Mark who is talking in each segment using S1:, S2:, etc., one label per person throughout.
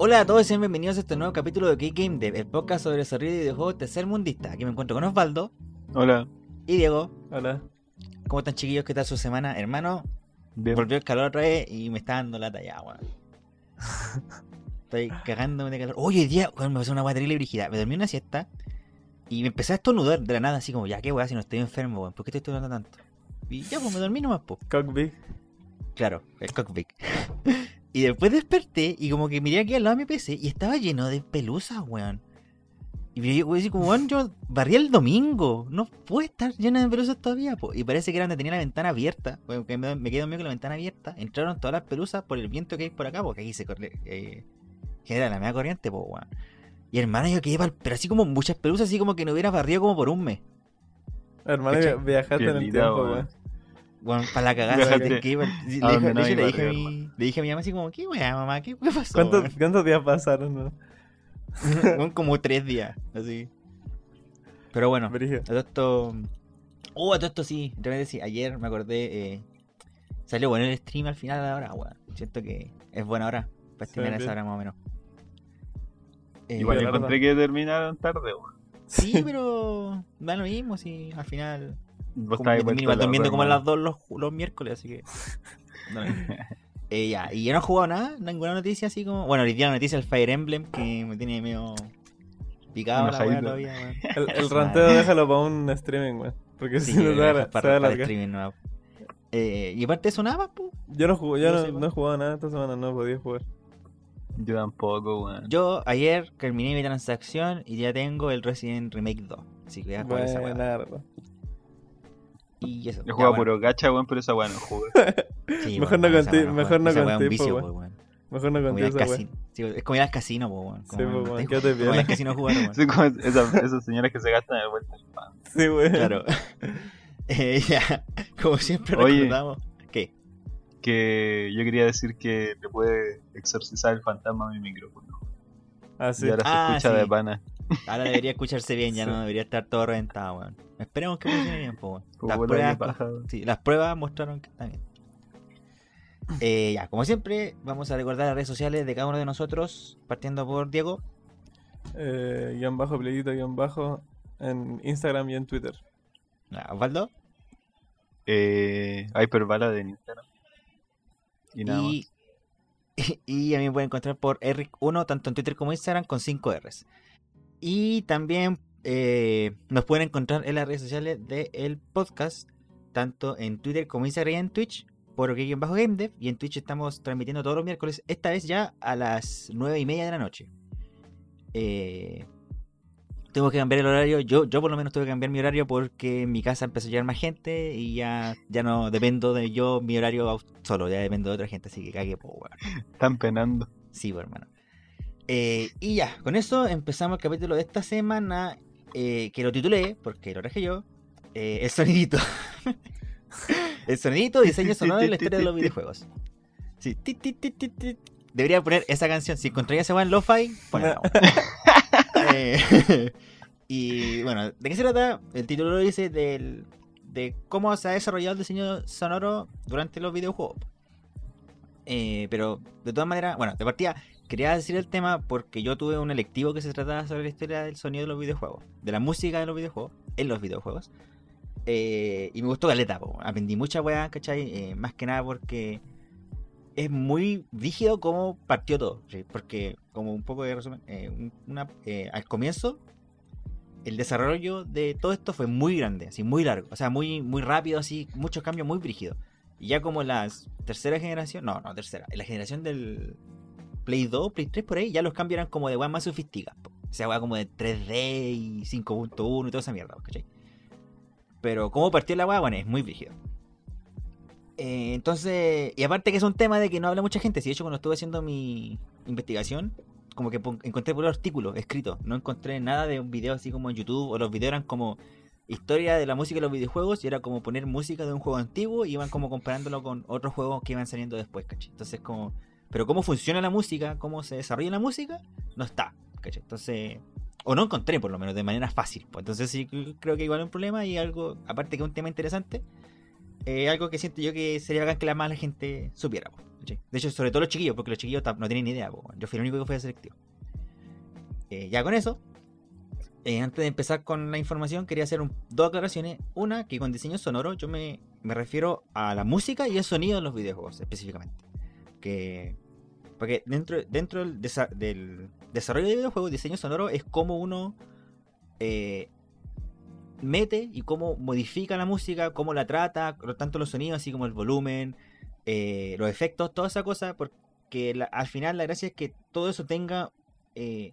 S1: Hola a todos y sean bienvenidos a este nuevo capítulo de Key Game Dev, el podcast sobre desarrollo de videojuegos tercermundista. Aquí me encuentro con Osvaldo
S2: Hola.
S1: y Diego.
S3: Hola.
S1: ¿Cómo están chiquillos? ¿Qué tal su semana? Hermano,
S2: Bien.
S1: volvió el calor otra vez y me está dando lata ya, weón. Estoy cagándome de calor. Oye, hoy día, weón, me pasó una y brígida. Me dormí una siesta y me empecé a estornudar de la nada, así como, ya, qué weá, si no estoy enfermo, weón. ¿Por qué estoy estornudando tanto? Y ya, pues me dormí nomás, pues.
S3: Cockbig.
S1: Claro, el cockpit. y después desperté y como que miré aquí al lado de mi PC y estaba lleno de pelusas, weón. Y yo decir como, weón, yo barrí el domingo. No puede estar llena de pelusas todavía, po. Y parece que era donde tenía la ventana abierta. Weón, que me, me quedé dormido con la ventana abierta. Entraron todas las pelusas por el viento que hay por acá, porque aquí se corre. Eh, genera la media corriente, po, weón. Y hermano, yo quedé pero así como muchas pelusas, así como que no hubiera barrido como por un mes.
S3: Hermano, viajaste en el tiempo,
S2: weón.
S3: Weón,
S1: para la cagada, de hecho, le dije, a mi, le dije a mi mamá así como, ¿qué weá, mamá? ¿Qué, qué pasó?
S3: ¿Cuántos,
S1: weón?"
S3: ¿Cuántos días pasaron, no?
S1: Son como tres días, así. Pero bueno, a todo esto. Uh, a todo esto sí, realmente sí. Ayer me acordé. Eh, salió bueno el stream al final de la hora, weón. Siento que es buena hora para
S3: Sí,
S1: streamear a esa hora más o menos. Eh,
S2: Igual encontré que terminaron tarde, weón.
S1: Sí, pero da lo mismo si al final.
S2: Vos
S1: Como durmiendo como a las 2 los, los miércoles, así que. mismo. Eh, ya, y yo no he jugado nada, ninguna noticia así como. Bueno, hoy día la noticia del Fire Emblem que me tiene medio picado la weá
S2: Enojadito.
S1: todavía, weón.
S3: El, el ranteo déjalo para un streaming, weón. Porque
S1: Sí,
S3: si no
S1: para, para
S3: alargar.
S1: streaming nuevo. Eh, y aparte de eso nada más, pues.
S3: Yo no jugué, yo
S1: No
S3: no,
S1: sé,
S3: no he
S1: weón.
S3: jugado nada esta semana, no he podido jugar.
S2: Yo tampoco, weón.
S1: Yo ayer terminé mi transacción y ya tengo el Resident Remake 2. Así que voy a jugar esa weá. Y eso.
S2: Yo jugaba
S1: bueno.
S2: puro gacha, weón, pero esa weón no jugué.
S1: Sí,
S3: Mejor
S1: bueno,
S3: no
S1: weá
S3: mejor no
S1: weá
S3: weón.
S1: weón.
S3: Mejor no
S1: Como ir
S3: conté
S1: al
S3: esa weón.
S1: Sí, es como ir al casino, weón.
S3: Sí,
S1: Como te-
S3: weón, quédate
S1: como ir
S3: piola.
S1: al casino a jugar, weón.
S2: Como esa- esas señoras que se gastan el vuelta al pan.
S3: Sí, weón.
S1: Claro. Eh, ya, como siempre
S2: Oye.
S1: recordamos. ¿Qué?
S2: Que yo quería decir que le puede exorcizar el fantasma a mi micrófono.
S3: Ah, sí.
S2: Y ahora
S1: Ah,
S2: se escucha
S1: sí.
S2: de pana.
S1: Ahora debería escucharse bien, ya
S3: Sí.
S1: no debería estar todo reventado, weón. Esperemos que funcione bien, weón. Las pruebas,
S2: paja, weón.
S1: sí, las pruebas mostraron que está bien. Eh, ya, como siempre, vamos a recordar las redes sociales de cada uno de nosotros, partiendo por Diego.
S3: Eh, guion bajo, playito, guion bajo. En Instagram y en Twitter.
S1: Ah, Osvaldo.
S2: Eh, Hyperbala de Instagram. Y nada más.
S1: Y, y a mí me pueden encontrar por Eric1, tanto en Twitter como Instagram, con 5 Rs. Y también eh, nos pueden encontrar en las redes sociales del podcast, tanto en Twitter como Instagram y en Twitch, por bajo Game Dev. Y en Twitch estamos transmitiendo todos los miércoles, esta vez ya a las 9 y media de la noche. Eh, tengo que cambiar el horario. Yo, yo por lo menos tuve que cambiar mi horario porque en mi casa empezó a llegar más gente y ya, ya no dependo de yo, mi horario solo, ya dependo de otra gente, así que cague, po, weón.
S2: Están penando.
S1: Sí, hermano. Eh, y ya, con eso empezamos el capítulo de esta semana, eh, que lo titulé, porque lo traje yo, eh, el sonidito. el sonidito, diseño sonoro de la historia de los videojuegos. Sí, ti, ti, ti, ti, ti. Debería poner esa canción. Si encontráis ese en Lo-Fi, ponla. Y bueno, ¿de qué se trata? El título lo dice del, de cómo se ha desarrollado el diseño sonoro durante los videojuegos. Pero de todas maneras, bueno, de partida quería decir el tema porque yo tuve un electivo que se trataba sobre la historia del sonido de los videojuegos, de la música de los videojuegos, en los videojuegos. Eh, y me gustó caleta, po. aprendí mucha weá, ¿cachai? Eh, más que nada porque es muy rígido cómo partió todo. ¿sí? Porque, como un poco de resumen, eh, un- una, eh, al comienzo, el desarrollo de todo esto fue muy grande, así muy largo, o sea, muy, muy rápido, así, muchos cambios muy brígidos. Y ya como la tercera generación, no, no, tercera, la generación del Play 2, Play 3 por ahí, ya los cambios eran como de weas más sofisticadas. O sea, weas como de 3D y 5.1 y toda esa mierda, ¿cachai? Pero como partió la wea, bueno, es muy brígido. Eh, entonces, y aparte que es un tema de que no habla mucha gente, si de hecho cuando estuve haciendo mi investigación, como que encontré por artículos escritos, no encontré nada de un video así como en YouTube, o los videos eran como historia de la música de los videojuegos, y era como poner música de un juego antiguo, y iban como comparándolo con otros juegos que iban saliendo después, ¿cachai? Entonces como, pero cómo funciona la música, cómo se desarrolla la música, no está, ¿cachai? Entonces, o no encontré por lo menos de manera fácil, pues entonces sí creo que igual es un problema, y algo, aparte que es un tema interesante, eh, algo que siento yo que sería bacán que la más la gente supiera. ¿cachai? De hecho, sobre todo los chiquillos, porque los chiquillos no tienen ni idea. weón. Yo fui el único que fue selectivo. Eh, ya con eso, eh, antes de empezar con la información, quería hacer un- dos aclaraciones. Una, que con diseño sonoro yo me, me refiero a la música y el sonido de los videojuegos específicamente. Que, porque dentro, dentro del, desa- del desarrollo de videojuegos, diseño sonoro es como uno eh, mete y cómo modifica la música, cómo la trata, tanto los sonidos, así como el volumen, eh, los efectos, toda esa cosa, porque al final la gracia es que todo eso tenga eh,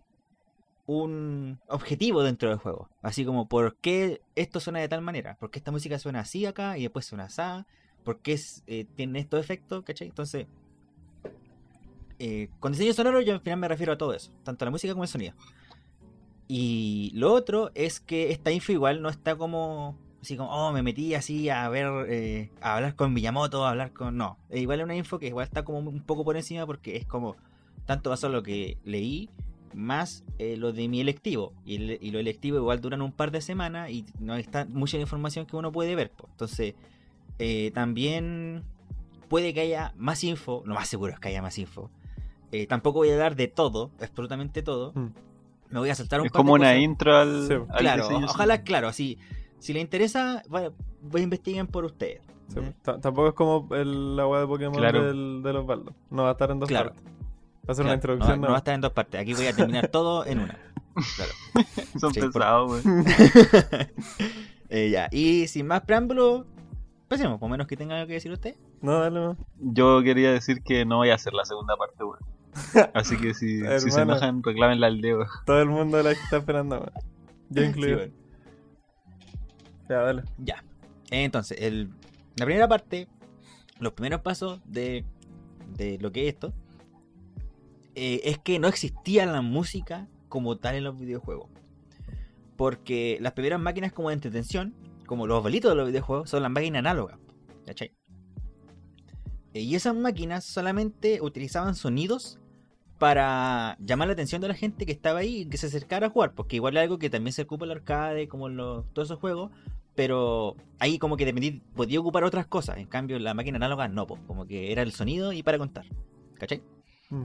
S1: un objetivo dentro del juego. Así como, ¿por qué esto suena de tal manera? ¿Por qué esta música suena así acá y después suena así? ¿Por qué es- tiene estos efectos? ¿Cachai? Entonces, eh, con diseño sonoro yo al final me refiero a todo eso, tanto la música como el sonido. Y lo otro es que esta info igual no está como así como, oh, me metí así a ver, eh, a hablar con Miyamoto, a hablar con... No, igual es una info que igual está como un poco por encima porque es como, tanto basado en lo que leí, más eh, lo de mi electivo. Y, el- y lo electivo igual duran un par de semanas y no está mucha información que uno puede ver. Entonces, eh, también puede que haya más info, lo más seguro es que haya más info. Eh, tampoco voy a dar de todo, absolutamente todo.
S3: Mm.
S1: Me voy a saltar un
S2: Es
S1: par
S2: como
S1: de
S2: una
S1: cosas.
S2: intro al,
S3: Sí,
S2: al
S1: Claro,
S2: diseño
S1: ojalá, claro, si, si le interesa, voy a investiguen por ustedes.
S3: Sí,
S1: ¿eh?
S3: ta- Tampoco es como el, la weá de Pokémon
S2: Claro.
S3: del, de los baldos. No va a estar en dos
S1: Claro.
S3: partes. Va a ser
S1: Claro,
S3: una introducción.
S1: no, no va a estar en dos partes. Aquí voy a terminar todo en una. Claro.
S2: Son
S1: Sí, por-
S2: pesados, weón.
S1: Eh, ya. Y sin más preámbulo, pasemos, por menos que tenga algo que decir usted.
S3: No, dale, no.
S2: Yo quería decir que no voy a hacer la segunda parte, weón. Así que si, si se enojan, reclámenla al dedo.
S3: Todo el mundo la está esperando, weón. Yo incluido.
S1: Sí, bueno.
S3: Ya, dale.
S1: Ya. Entonces, el, la primera parte, los primeros pasos de, de lo que es esto, eh, es que no existía la música como tal en los videojuegos. Porque las primeras máquinas como de entretención, como los bolitos de los videojuegos, son las máquinas análogas. ¿Cachai? Eh, Y esas máquinas solamente utilizaban sonidos para llamar la atención de la gente que estaba ahí y que se acercara a jugar. Porque igual es algo que también se ocupa el arcade, como en los- todos esos juegos. Pero ahí como que dependí- podía ocupar otras cosas. En cambio, la máquina análoga no, po, como que era el sonido y para contar. ¿Cachai?
S3: Mm.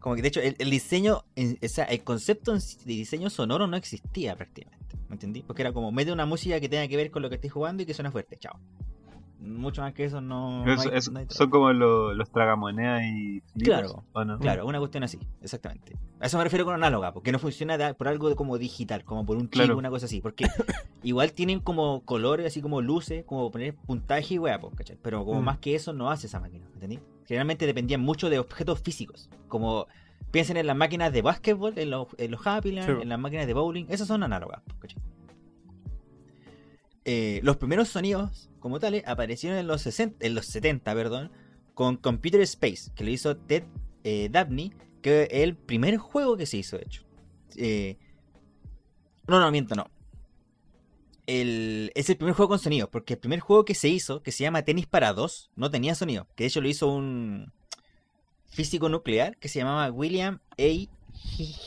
S1: Como que de hecho el, el diseño, en- o sea, el concepto de diseño sonoro no existía prácticamente. ¿Me entendí? Porque era como mete una música que tenga que ver con lo que estoy jugando y que suena fuerte. Chao. Mucho más que eso no. hay-
S2: es-
S1: no hay
S2: son como lo- los tragamonedas y flippers,
S1: Claro. Claro, una cuestión así, exactamente. A eso me refiero con análoga, porque no funciona por algo de como digital, como por un chip,
S2: Claro.
S1: una cosa así. Porque igual tienen como colores, así como luces, como poner puntaje y weá, ¿cachai? Pero como
S3: Mm.
S1: más que eso no hace esa máquina, ¿entendí? Generalmente dependían mucho de objetos físicos, como piensen en las máquinas de básquetbol, en los, en los Happy Land,
S3: Sí, po.
S1: en las máquinas de bowling, esas son análogas, ¿cachai? Eh, los primeros sonidos, como tales, aparecieron en los, 60, en los 70, perdón, con Computer Space, que lo hizo Ted eh, Dabney, que es el primer juego que se hizo, de hecho. Eh, no, no, miento, no. El, es el primer juego con sonido, porque el primer juego que se hizo, que se llama Tenis para dos, no tenía sonido. Que de hecho lo hizo un físico nuclear que se llamaba William A. Hi-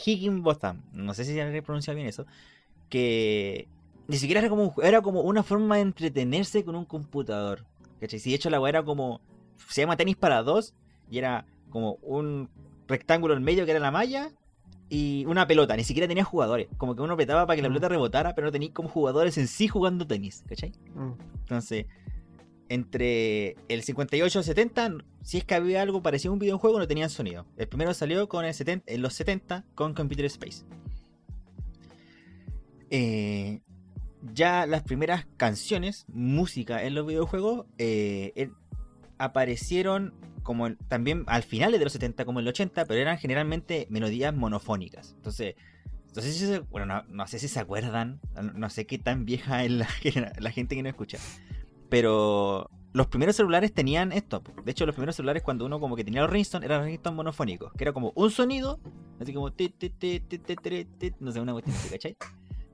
S1: Higginbotham. No sé si habré pronunciado bien eso. Que ni siquiera era como, un era como una forma de entretenerse con un computador. ¿Cachai? Si de hecho la weá era como. Se llama tenis para dos. Y era como un rectángulo en medio que era la malla. Y una pelota. Ni siquiera tenía jugadores. Como que uno apretaba para que la
S3: Mm.
S1: pelota rebotara. Pero no tenía como jugadores en sí jugando tenis. ¿Cachai?
S3: Mm.
S1: Entonces. Entre el 58 y el 70, si es que había algo parecido a un videojuego, no tenían sonido. El primero salió con el 70, en los 70 con Computer Space. Eh, ya las primeras canciones, música en los videojuegos, eh, aparecieron como también al final de los 70 como en el 80, pero eran generalmente melodías monofónicas. Entonces, se, bueno, no, sé si se acuerdan, no, sé qué tan vieja es la, gente que no escucha, pero los primeros celulares tenían esto. De hecho, los primeros celulares cuando uno como que tenía los ringtones eran ringtones monofónicos, que era como un sonido, así como no sé, una cuestión ¿cachai?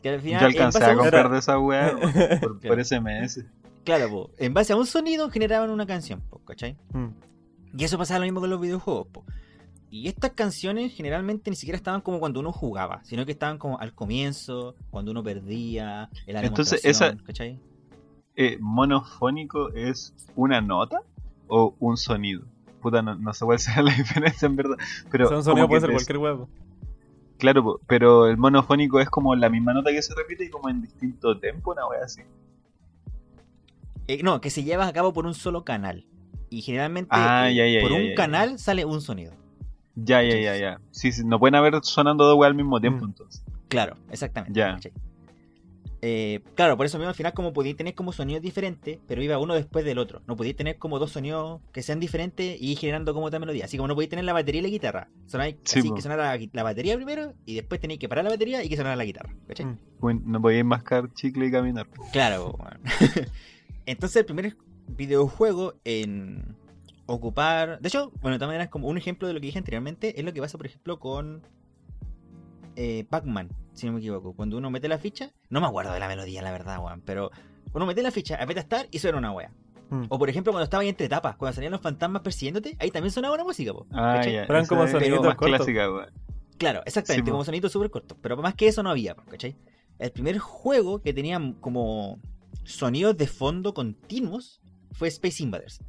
S1: Que al final,
S2: Yo alcancé a
S1: un-
S2: comprar de esa weá por, por SMS.
S1: Claro, po, en base a un sonido generaban una canción, po, ¿cachai?
S3: Mm.
S1: Y eso pasaba lo mismo con los videojuegos, po. Y estas canciones generalmente ni siquiera estaban como cuando uno jugaba, sino que estaban como al comienzo, cuando uno perdía, en la
S2: Entonces, esa-
S1: ¿cachai?
S2: Eh, ¿Monofónico es una nota o un sonido? puta, no, no sé cuál será la diferencia en verdad. Pero
S3: O sea, un sonido puede ser cualquier huevo.
S2: Claro, pero el monofónico es como la misma nota que se repite y como en distinto tempo, una wea así.
S1: Eh, no, que se lleva a cabo por un solo canal. Y generalmente
S2: Ah,
S1: eh,
S2: ya, ya,
S1: por
S2: ya,
S1: un canal sale un sonido.
S2: Ya, ya, ya, ya. Sí, sí, no pueden haber sonando dos weas al mismo tiempo,
S3: Mm.
S2: entonces.
S1: Claro, exactamente.
S2: Ya.
S1: ¿cachai? Eh, claro, por eso mismo al final como podíais tener como sonidos diferentes, pero iba uno después del otro. No podíais tener como dos sonidos que sean diferentes y ir generando como otra melodía. Así como no podíais tener la batería y la guitarra. Sonáis
S2: Sí,
S1: así
S2: po.
S1: que sonara la, la batería primero y después tenéis que parar la batería y que sonara la guitarra. ¿cachai?
S3: Mm.
S2: Bueno, No podíais mascar chicle y caminar.
S1: Claro, weón. Entonces el primer videojuego en ocupar... De hecho, bueno, de todas maneras, como un ejemplo de lo que dije anteriormente, es lo que pasa, por ejemplo, con eh, Pac-Man, si no me equivoco. Cuando uno mete la ficha, no me acuerdo de la melodía, la verdad, weón, pero uno mete la ficha, aprieta Start y suena una wea.
S3: Mm.
S1: O por ejemplo, cuando estaba ahí entre etapas, cuando salían los fantasmas persiguiéndote, ahí también sonaba una música, po,
S2: Ah.
S3: Pero eran como
S2: clásica, wea.
S1: Claro, exactamente,
S2: Sí,
S1: como sonidos súper cortos. Pero más que eso no había, ¿cachai? El primer juego que tenía como sonidos de fondo continuos fue Space Invaders.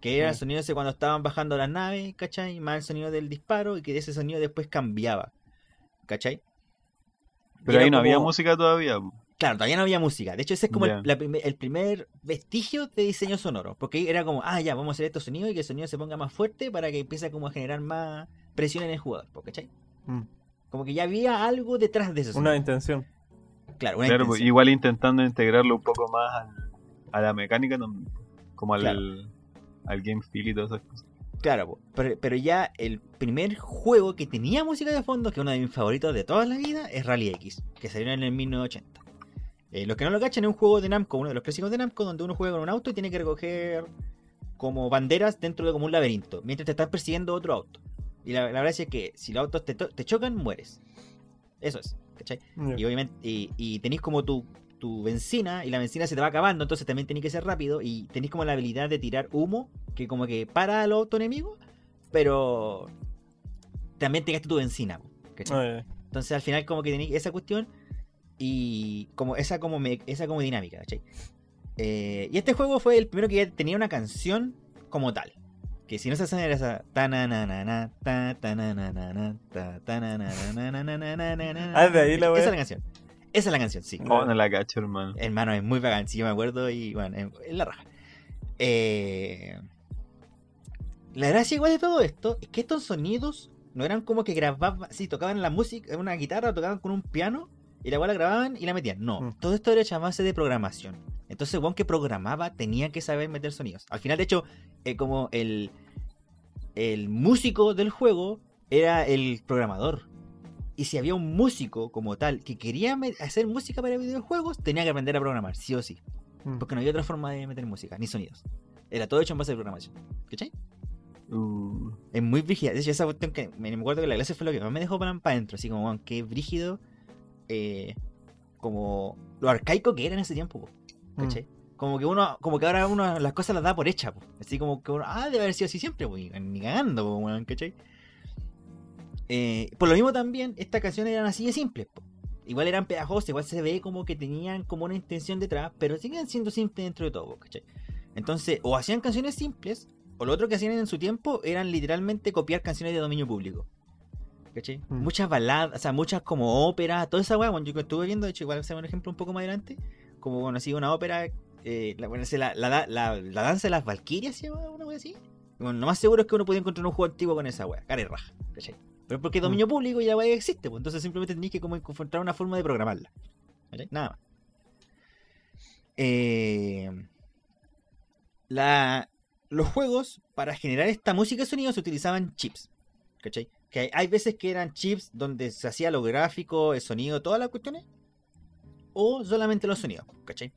S1: Que era el
S3: Mm.
S1: sonido ese cuando estaban bajando las naves, ¿cachai? Más el sonido del disparo y que ese sonido después cambiaba, ¿cachai?
S2: Pero ahí no había música todavía.
S1: Claro, todavía no había música. De hecho, ese es como el- la primer vestigio de diseño sonoro. Porque era como, ah, ya, vamos a hacer estos sonidos y que el sonido se ponga más fuerte para que empiece como a generar más presión en el jugador, ¿cachai?
S3: Mm.
S1: Como que ya había algo detrás de eso.
S3: Una intención.
S1: Claro, una
S2: Claro, pues,
S1: intención.
S2: igual intentando integrarlo un poco más al- a la mecánica, como al,
S1: Claro.
S2: al game feel y todas esas cosas.
S1: Claro, pero, pero ya el primer juego que tenía música de fondo, que es uno de mis favoritos de toda la vida, es Rally X, que salió en el 1980. Eh, los que no lo cachan es un juego de Namco, uno de los clásicos de Namco, donde uno juega con un auto y tiene que recoger como banderas dentro de como un laberinto, mientras te están persiguiendo otro auto. Y la, la verdad es que si los autos te, chocan, mueres. Eso es, ¿cachai? Y obviamente, y, y tenéis como tu, tu benzina y la benzina se te va acabando, entonces también tenés que ser rápido y tenés como la habilidad de tirar humo que como que para al auto enemigo, pero también te gastas tu benzina.
S3: Ah,
S1: entonces al final como que tenés esa cuestión y como esa como, me, esa como dinámica. ¿cachai? Eh, y este juego fue el primero que tenía una canción como tal. Que si no se hacen esa.
S3: Ah, de ahí la
S1: Esa es la canción. Esa es la canción, sí.
S2: Oh, no la cacho, hermano.
S1: Hermano, es muy bacán, sí, yo me acuerdo y bueno, es es la raja. Eh, la gracia igual de todo esto es que estos sonidos no eran como que grababan, sí, tocaban la música, una guitarra, tocaban con un piano y la igual la grababan y la metían. No,
S3: Mm.
S1: todo esto era hecho a base de programación. Entonces, el que programaba tenía que saber meter sonidos. Al final, de hecho, eh, como el, el músico del juego era el programador. Y si había un músico como tal que quería hacer música para videojuegos, tenía que aprender a programar, sí o sí.
S3: Mm.
S1: Porque no había otra forma de meter música, ni sonidos. Era todo hecho en base de programación. ¿Cachai?
S2: Uh,
S1: Es muy brígida. De hecho, esa cuestión que me, acuerdo que la clase fue lo que más me dejó para adentro. Así como, qué brígido. eh, como lo arcaico que era en ese tiempo, po, ¿cachai? Como que uno, como que ahora uno las cosas las da por hecha, po. Así como que uno, ah, debe haber sido así siempre, po, ni cagando, ¿cachai? Eh, por lo mismo también, estas canciones eran así de simples, po. Igual eran pegajosas, igual se ve como que tenían como una intención detrás, pero siguen siendo simples dentro de todo, ¿cachai? Entonces, o hacían canciones simples, o lo otro que hacían en su tiempo eran literalmente copiar canciones de dominio público. ¿Cachai?
S3: Mm.
S1: Muchas baladas, o sea, muchas como óperas, toda esa weá, bueno, yo estuve viendo, de hecho, igual sea un ejemplo un poco más adelante, como bueno, así una ópera, eh, la, bueno, la, la, la, la danza de las valquirias, ¿se llama una weá así? Bueno, lo más seguro es que uno puede encontrar un juego antiguo con esa weá, cara y raja, ¿cachai? Pero porque es dominio público y la weá existe, pues entonces simplemente tenéis que como encontrar una forma de programarla. ¿cachai? Nada más. Eh, los juegos, para generar esta música y sonido, se utilizaban chips. ¿Cachai? Que hay, hay veces que eran chips donde se hacía lo gráfico, el sonido, todas las cuestiones. O solamente los sonidos, ¿cachai?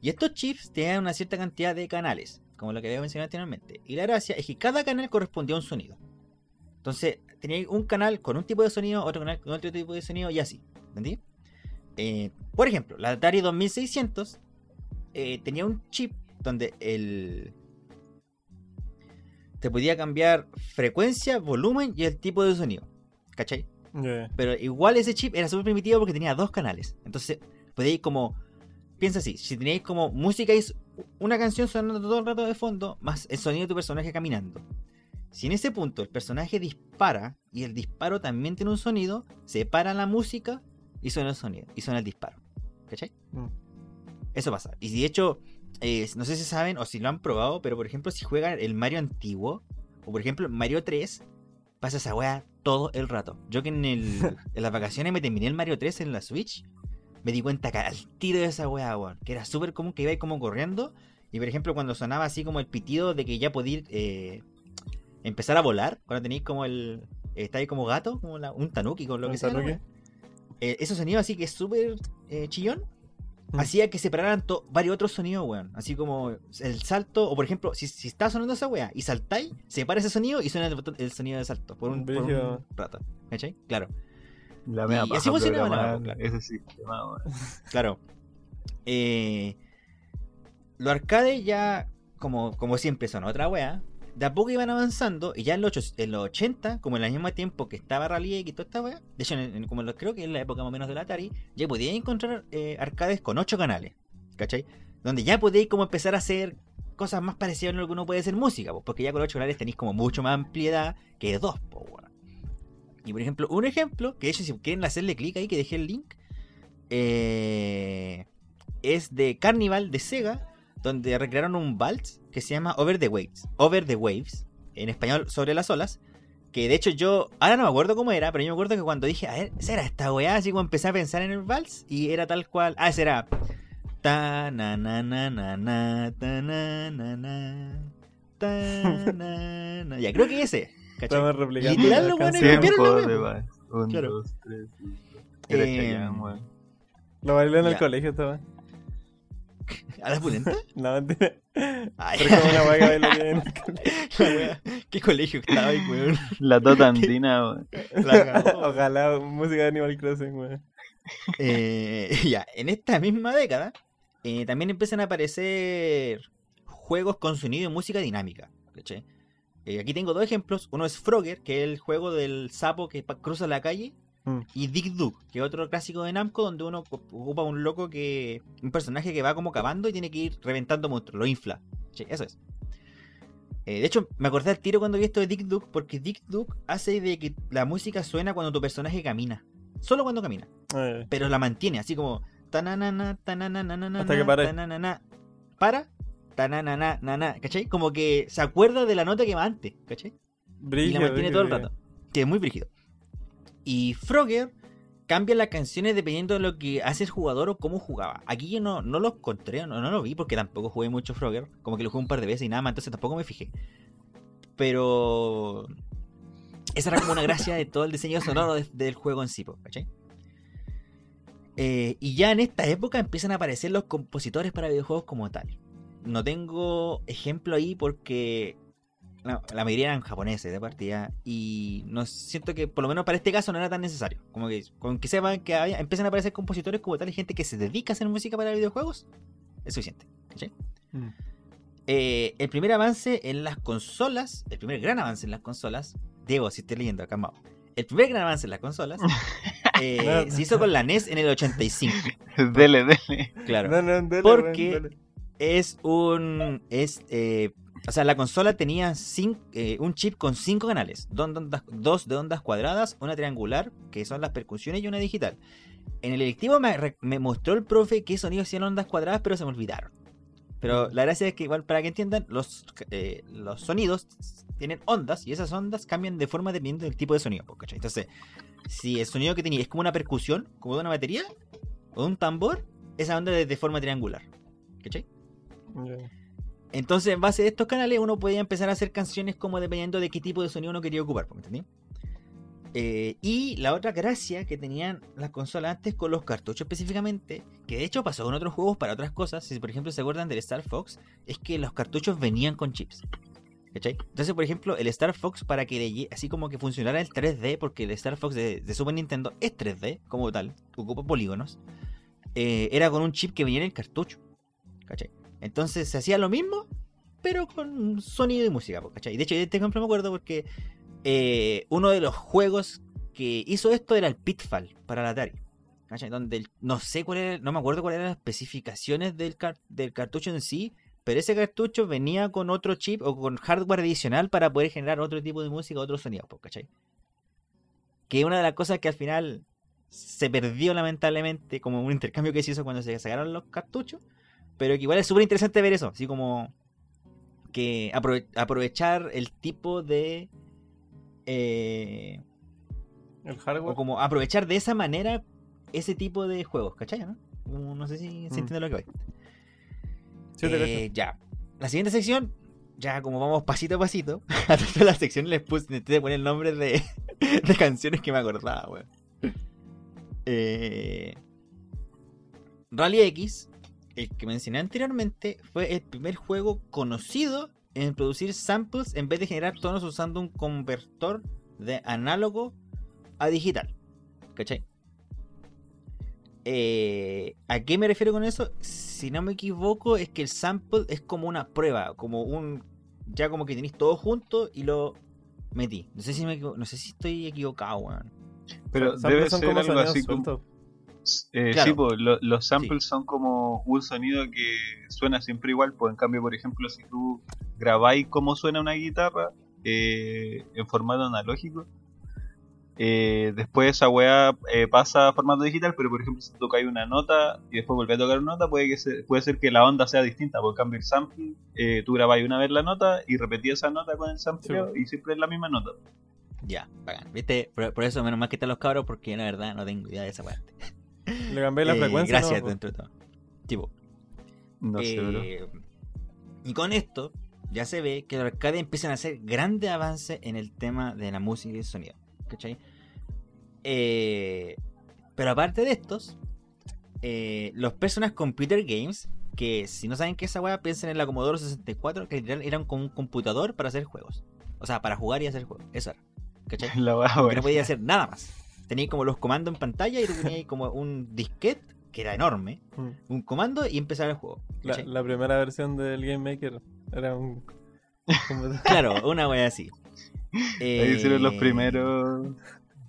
S1: Y estos chips tenían una cierta cantidad de canales, como lo que había mencionado anteriormente. Y la gracia es que cada canal correspondía a un sonido. Entonces, tenía un canal con un tipo de sonido, otro canal con otro tipo de sonido y así. ¿Entendí? Eh, por ejemplo, la Atari 2600 eh, tenía un chip donde el te podía cambiar frecuencia, volumen y el tipo de sonido. ¿Cachai?
S3: Ya.
S1: Pero igual ese chip era súper primitivo porque tenía dos canales. Entonces, podíais como. Piensa así: si teníais como música y una canción sonando todo el rato de fondo, más el sonido de tu personaje caminando. Si en ese punto el personaje dispara y el disparo también tiene un sonido, se para la música y suena el sonido, y suena el disparo. ¿Cachai?
S3: Mm.
S1: Eso pasa. Y de hecho, eh, no sé si saben o si lo han probado, pero por ejemplo, si juegan el Mario antiguo, o por ejemplo Mario 3, pasa esa weá todo el rato. Yo que en, el, en las vacaciones me terminé el Mario 3 en la Switch, me di cuenta que al tiro de esa weá, weón, que era súper común que iba ahí como corriendo. Y por ejemplo, cuando sonaba así como el pitido de que ya podía eh, empezar a volar, cuando tenéis como el. Está ahí como gato, como la- un tanuki, con lo
S3: ¿Un
S1: que sea. weá. Eh, esos sonidos así que es súper eh, chillón,
S3: Mm.
S1: hacía que separaran varios otros sonidos, weón. Así como el salto, o por ejemplo, si, si está sonando esa weá y saltáis, separa ese sonido y suena el, sonido de salto por un, por un rato. ¿Cachai? Claro,
S2: La mea
S1: Y así funcionaba la weá,
S2: ese sistema, weón.
S1: claro. Eh, los arcades ya, como, como siempre, son otra weá. De a poco iban avanzando y ya en los, ocho- en los 80, como en el mismo tiempo que estaba Rally X y toda esta weá, de hecho, como creo que en la época más o menos del Atari, ya podíais encontrar eh, arcades con 8 canales, ¿cachai? Donde ya podéis como empezar a hacer cosas más parecidas a lo que uno puede hacer música, porque ya con 8 canales tenéis como mucho más ampliedad que 2, pues, weón. Y por ejemplo, un ejemplo, que de hecho si quieren hacerle clic ahí, que dejé el link, eh, es de Carnival de Sega, donde recrearon un vals que se llama Over the Waves. Over the Waves, en español, sobre las olas. Que de hecho yo, ahora no me acuerdo cómo era, pero yo me acuerdo que cuando dije, a ver, ¿esa era esta weá? Así como empecé a pensar en el vals y era tal cual. Ah, ese era. Ta na na na na na ta na na na ta na na. Ya, creo que ese. ¿cachai?
S3: Estamos replicando.
S1: Literal, lo bueno, copiaron
S2: vals. Un,
S1: Claro.
S2: dos, tres.
S1: Eh.
S3: Lo bailé en el colegio, estaba.
S1: ¿A la pulenta?
S3: No, mentira.
S1: Ay,
S3: Pero como una que bailaría en el.
S1: ¿Qué colegio estaba ahí, weón?
S2: La tota andina, weón.
S3: Ojalá música de Animal Crossing, weón.
S1: Eh, ya, en esta misma década eh, también empiezan a aparecer juegos con sonido y música dinámica. Eh, aquí tengo dos ejemplos. Uno es Frogger, que es el juego del sapo que cruza la calle.
S3: Mm.
S1: Y Dick Dug, que es otro clásico de Namco, donde uno ocupa un loco que. un personaje que va como cavando y tiene que ir reventando monstruos, lo infla. Eso es. Eh, de hecho, me acordé al tiro cuando vi esto de Dick Dug, porque Dick Dug hace de que la música suena cuando tu personaje camina. Solo cuando camina
S3: Eh,
S1: pero la mantiene, así como tananana, tananana,
S3: Hasta que pare.
S1: tananana, para, tananana, nana, ¿cachai? Como que se acuerda de la nota que va antes, ¿cachai? Y
S3: brígido,
S1: la mantiene
S3: brígido,
S1: todo el rato. Que es muy brígido. Y Frogger cambia las canciones dependiendo de lo que hace el jugador o cómo jugaba. Aquí yo no, no encontré, no, no lo vi porque tampoco jugué mucho Frogger. Como que lo jugué un par de veces y nada más, entonces tampoco me fijé. Pero esa era como una gracia de todo el diseño sonoro de- del juego en sí, ¿cachai? Eh, y ya en esta época empiezan a aparecer los compositores para videojuegos como tal. No tengo ejemplo ahí porque la, la mayoría eran japoneses de partida y no siento que por lo menos para este caso no era tan necesario. Como que con que sepan que haya- empiezan a aparecer compositores como tal y gente que se dedica a hacer música para videojuegos es suficiente. ¿cachai?
S3: Mm.
S1: Eh, el primer avance en las consolas, el primer gran avance en las consolas, Diego, si estoy leyendo acá abajo, el primer gran avance en las consolas eh,
S3: No.
S1: se hizo con la NES en el 85,
S2: dele, dele.
S1: claro.
S3: No, no, dale,
S1: Porque-
S3: dale.
S1: Es un. Es. eh, o sea, la consola tenía cin- eh, un chip con cinco canales: dos de, ondas, dos de ondas cuadradas, una triangular, que son las percusiones, y una digital. En el electivo me, me mostró el profe qué sonidos hacían ondas cuadradas, pero se me olvidaron. Pero la gracia es que, igual, para que entiendan, los, eh, los sonidos tienen ondas y esas ondas cambian de forma dependiendo del tipo de sonido. po, ¿cachai? Entonces, si el sonido que tenía es como una percusión, como de una batería o de un tambor, esa onda es de forma triangular. ¿Cachai?
S3: Ya.
S1: Entonces, en base a estos canales, uno podía empezar a hacer canciones como dependiendo de qué tipo de sonido uno quería ocupar, ¿me entendí? Eh, y la otra gracia que tenían las consolas antes con los cartuchos específicamente, que de hecho pasó con otros juegos para otras cosas, si por ejemplo se acuerdan del Star Fox, es que los cartuchos venían con chips. ¿Cachai? Entonces, por ejemplo, el Star Fox para que le así como que funcionara el 3D, porque el Star Fox de, de Super Nintendo es 3D como tal, ocupa polígonos, eh, era con un chip que venía en el cartucho. ¿Cachai? Entonces se hacía lo mismo, pero con sonido y música, ¿cachai? De hecho, este ejemplo me acuerdo porque eh, uno de los juegos que hizo esto era el Pitfall para la Atari. Donde no sé cuál era, no me acuerdo cuáles eran las especificaciones del, car- del cartucho en sí, pero ese cartucho venía con otro chip o con hardware adicional para poder generar otro tipo de música, otro sonido, po, ¿cachai? Que una de las cosas que al final se perdió lamentablemente, como un intercambio que se hizo cuando se sacaron los cartuchos, pero que igual es súper interesante ver eso, así como que aprove- aprovechar el tipo de... eh,
S3: El
S1: o
S3: hardware.
S1: como aprovechar de esa manera ese tipo de juegos, ¿cachai? ¿no? No sé si se
S3: Mm.
S1: entiende lo que voy.
S3: Sí.
S1: Eh, ya. La siguiente sección, ya como vamos pasito a pasito, a todas las secciones les puse, intenté poner nombres de, de canciones que me acordaba, weón. Eh, Rally X, el que mencioné anteriormente, fue el primer juego conocido en producir samples en vez de generar tonos usando un convertor de análogo a digital. ¿Cachai? Eh, ¿A qué me refiero con eso? Si no me equivoco, es que el sample es como una prueba, como un. Ya como que tenéis todo junto y lo metí. No sé si, me no sé si estoy equivocado, weón.
S2: Pero
S3: Samples
S2: debe
S3: son
S2: ser
S3: como
S2: algo
S3: sonidos
S2: así como. Eh,
S1: Claro.
S2: Sí, pues lo- los samples son como un sonido que suena siempre igual. Pues en cambio, por ejemplo, si tú grabáis cómo suena una guitarra eh, en formato analógico, eh, después esa weá eh, pasa a formato digital. Pero por ejemplo, si tocáis una nota y después volvés a tocar una nota, puede, que se- puede ser que la onda sea distinta. Por cambio, el sample, eh, tú grabáis una vez la nota y repetís esa nota con el sample y siempre es la misma nota.
S1: Ya, bacán. ¿Viste? Por, por eso, menos mal que están los cabros, porque yo, la verdad no tengo idea de esa parte.
S3: Le cambié la
S1: Eh,
S3: frecuencia.
S1: Gracias,
S3: ¿no?
S1: dentro de todo. Tipo,
S2: No sé, bro.
S1: Eh, y con esto ya se ve que los arcades empiezan a hacer grandes avances en el tema de la música y el sonido. ¿Cachai? Eh, pero aparte de estos, eh, los personas computer games, que si no saben qué es esa weá, piensen en la Commodore 64, que literal eran como un computador para hacer juegos. O sea, para jugar y hacer juegos. Eso era. ¿Cachai?
S2: La
S1: no podía hacer nada más. Tenías como los comandos en pantalla y tú tenías como un disquete, que era enorme,
S3: Mm.
S1: un comando y empezar el juego.
S3: La, primera versión del Game Maker era un.
S1: Claro, una wea así.
S2: Ahí hicieron los
S1: Eh,
S2: primeros.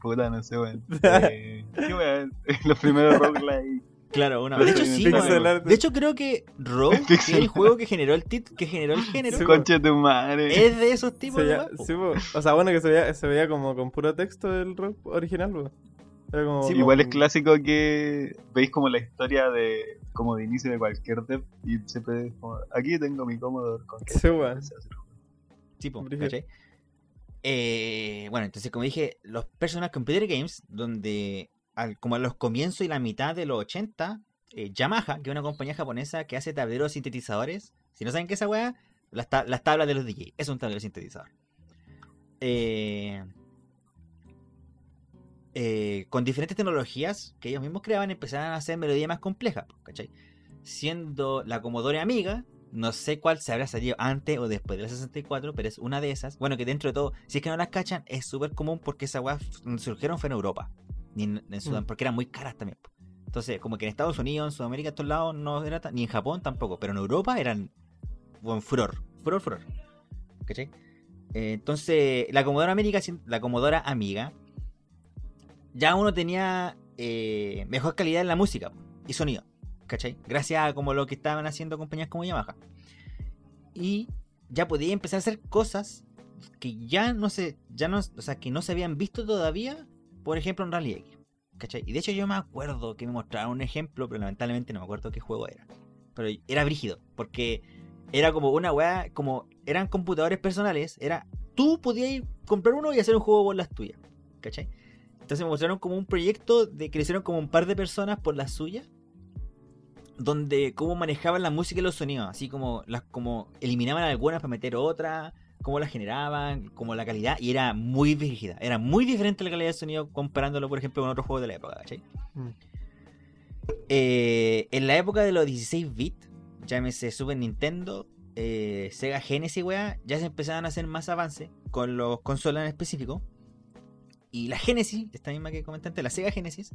S2: Puta, no sé, weón. Eh, ¿Qué weón? Los primeros roguelike.
S1: Claro, una. De hecho, sí,
S3: art.
S1: De hecho, creo que Rogue, que es el juego que generó el tit que generó el género,
S3: Sí,
S2: Concha tu madre.
S1: es de esos tipos
S3: se
S1: de
S3: sí, o sea, bueno, que se veía, se veía como con puro texto el rock original, como.
S1: Sí,
S2: Igual es clásico que veis como la historia de como de inicio de cualquier dev y siempre como aquí tengo mi Commodore con que
S3: Sí, weón.
S2: se hace el juego.
S1: Sí, po,
S3: Brígido.
S1: ¿cachai? Eh, bueno, entonces, como dije, los Personal Computer Games, donde como a los comienzos y la mitad de los 80, eh, Yamaha, que es una compañía japonesa que hace tableros sintetizadores, si no saben qué es esa weá, las, ta- las tablas de los DJ, es un tablero sintetizador. Eh, eh, con diferentes tecnologías que ellos mismos creaban, empezaron a hacer melodías más complejas, ¿cachai? Siendo la Commodore Amiga, no sé cuál se habrá salido antes o después de la 64, pero es una de esas. Bueno, que dentro de todo, si es que no las cachan, es súper común porque esas weas surgieron fue en Europa, ni en, en Sudán,
S3: Mm.
S1: porque eran muy caras también. Entonces, como que en Estados Unidos, en Sudamérica, en todos lados, no era tan- ni en Japón tampoco, pero en Europa eran buen furor, furor, furor. ¿Cachai? Eh, entonces, la Commodore América, la Commodore Amiga, ya uno tenía eh, mejor calidad en la música y sonido. ¿Cachai? Gracias a como lo que estaban haciendo compañías como Yamaha. Y ya podía empezar a hacer cosas que ya no se, ya no, o sea, que no se habían visto todavía, por ejemplo en Rally X. ¿Cachai? Y de hecho yo me acuerdo que me mostraron un ejemplo, pero lamentablemente no me acuerdo qué juego era. Pero era brígido, porque era como una weá, como eran computadores personales, era tú podías comprar uno y hacer un juego por las tuyas. ¿Cachai? Entonces me mostraron como un proyecto de que hicieron como un par de personas por las suyas donde cómo manejaban la música y los sonidos, así como las como eliminaban algunas para meter otras, cómo las generaban, como la calidad, y era muy rígida, era muy diferente la calidad del sonido comparándolo, por ejemplo, con otros juegos de la época, ¿cachai?
S3: Mm.
S1: Eh, en la época de los 16 bits, llámese Super Nintendo, eh, Sega Genesis, weá, ya se empezaban a hacer más avances con los consolas en específico. Y la Genesis, esta misma que comenté antes, la Sega Genesis,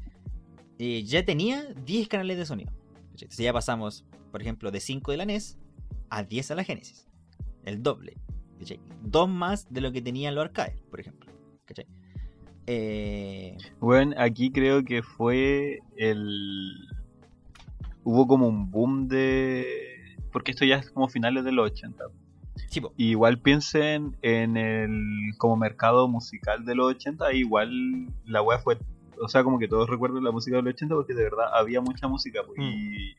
S1: eh, ya tenía 10 canales de sonido. Entonces ya pasamos, por ejemplo, de 5 de la NES a 10 a la Genesis. El doble. ¿Cachai? Dos más de lo que tenían los arcades, por ejemplo. ¿cachai? Eh,
S2: Bueno, aquí creo que fue el. Hubo como un boom de porque esto ya es como finales de los 80.
S1: Sí,
S2: igual piensen en el como mercado musical de los 80, ahí igual la wea fue, o sea, como que todos recuerdan la música de los 80 porque de verdad había mucha música pues,
S3: Mm.
S2: y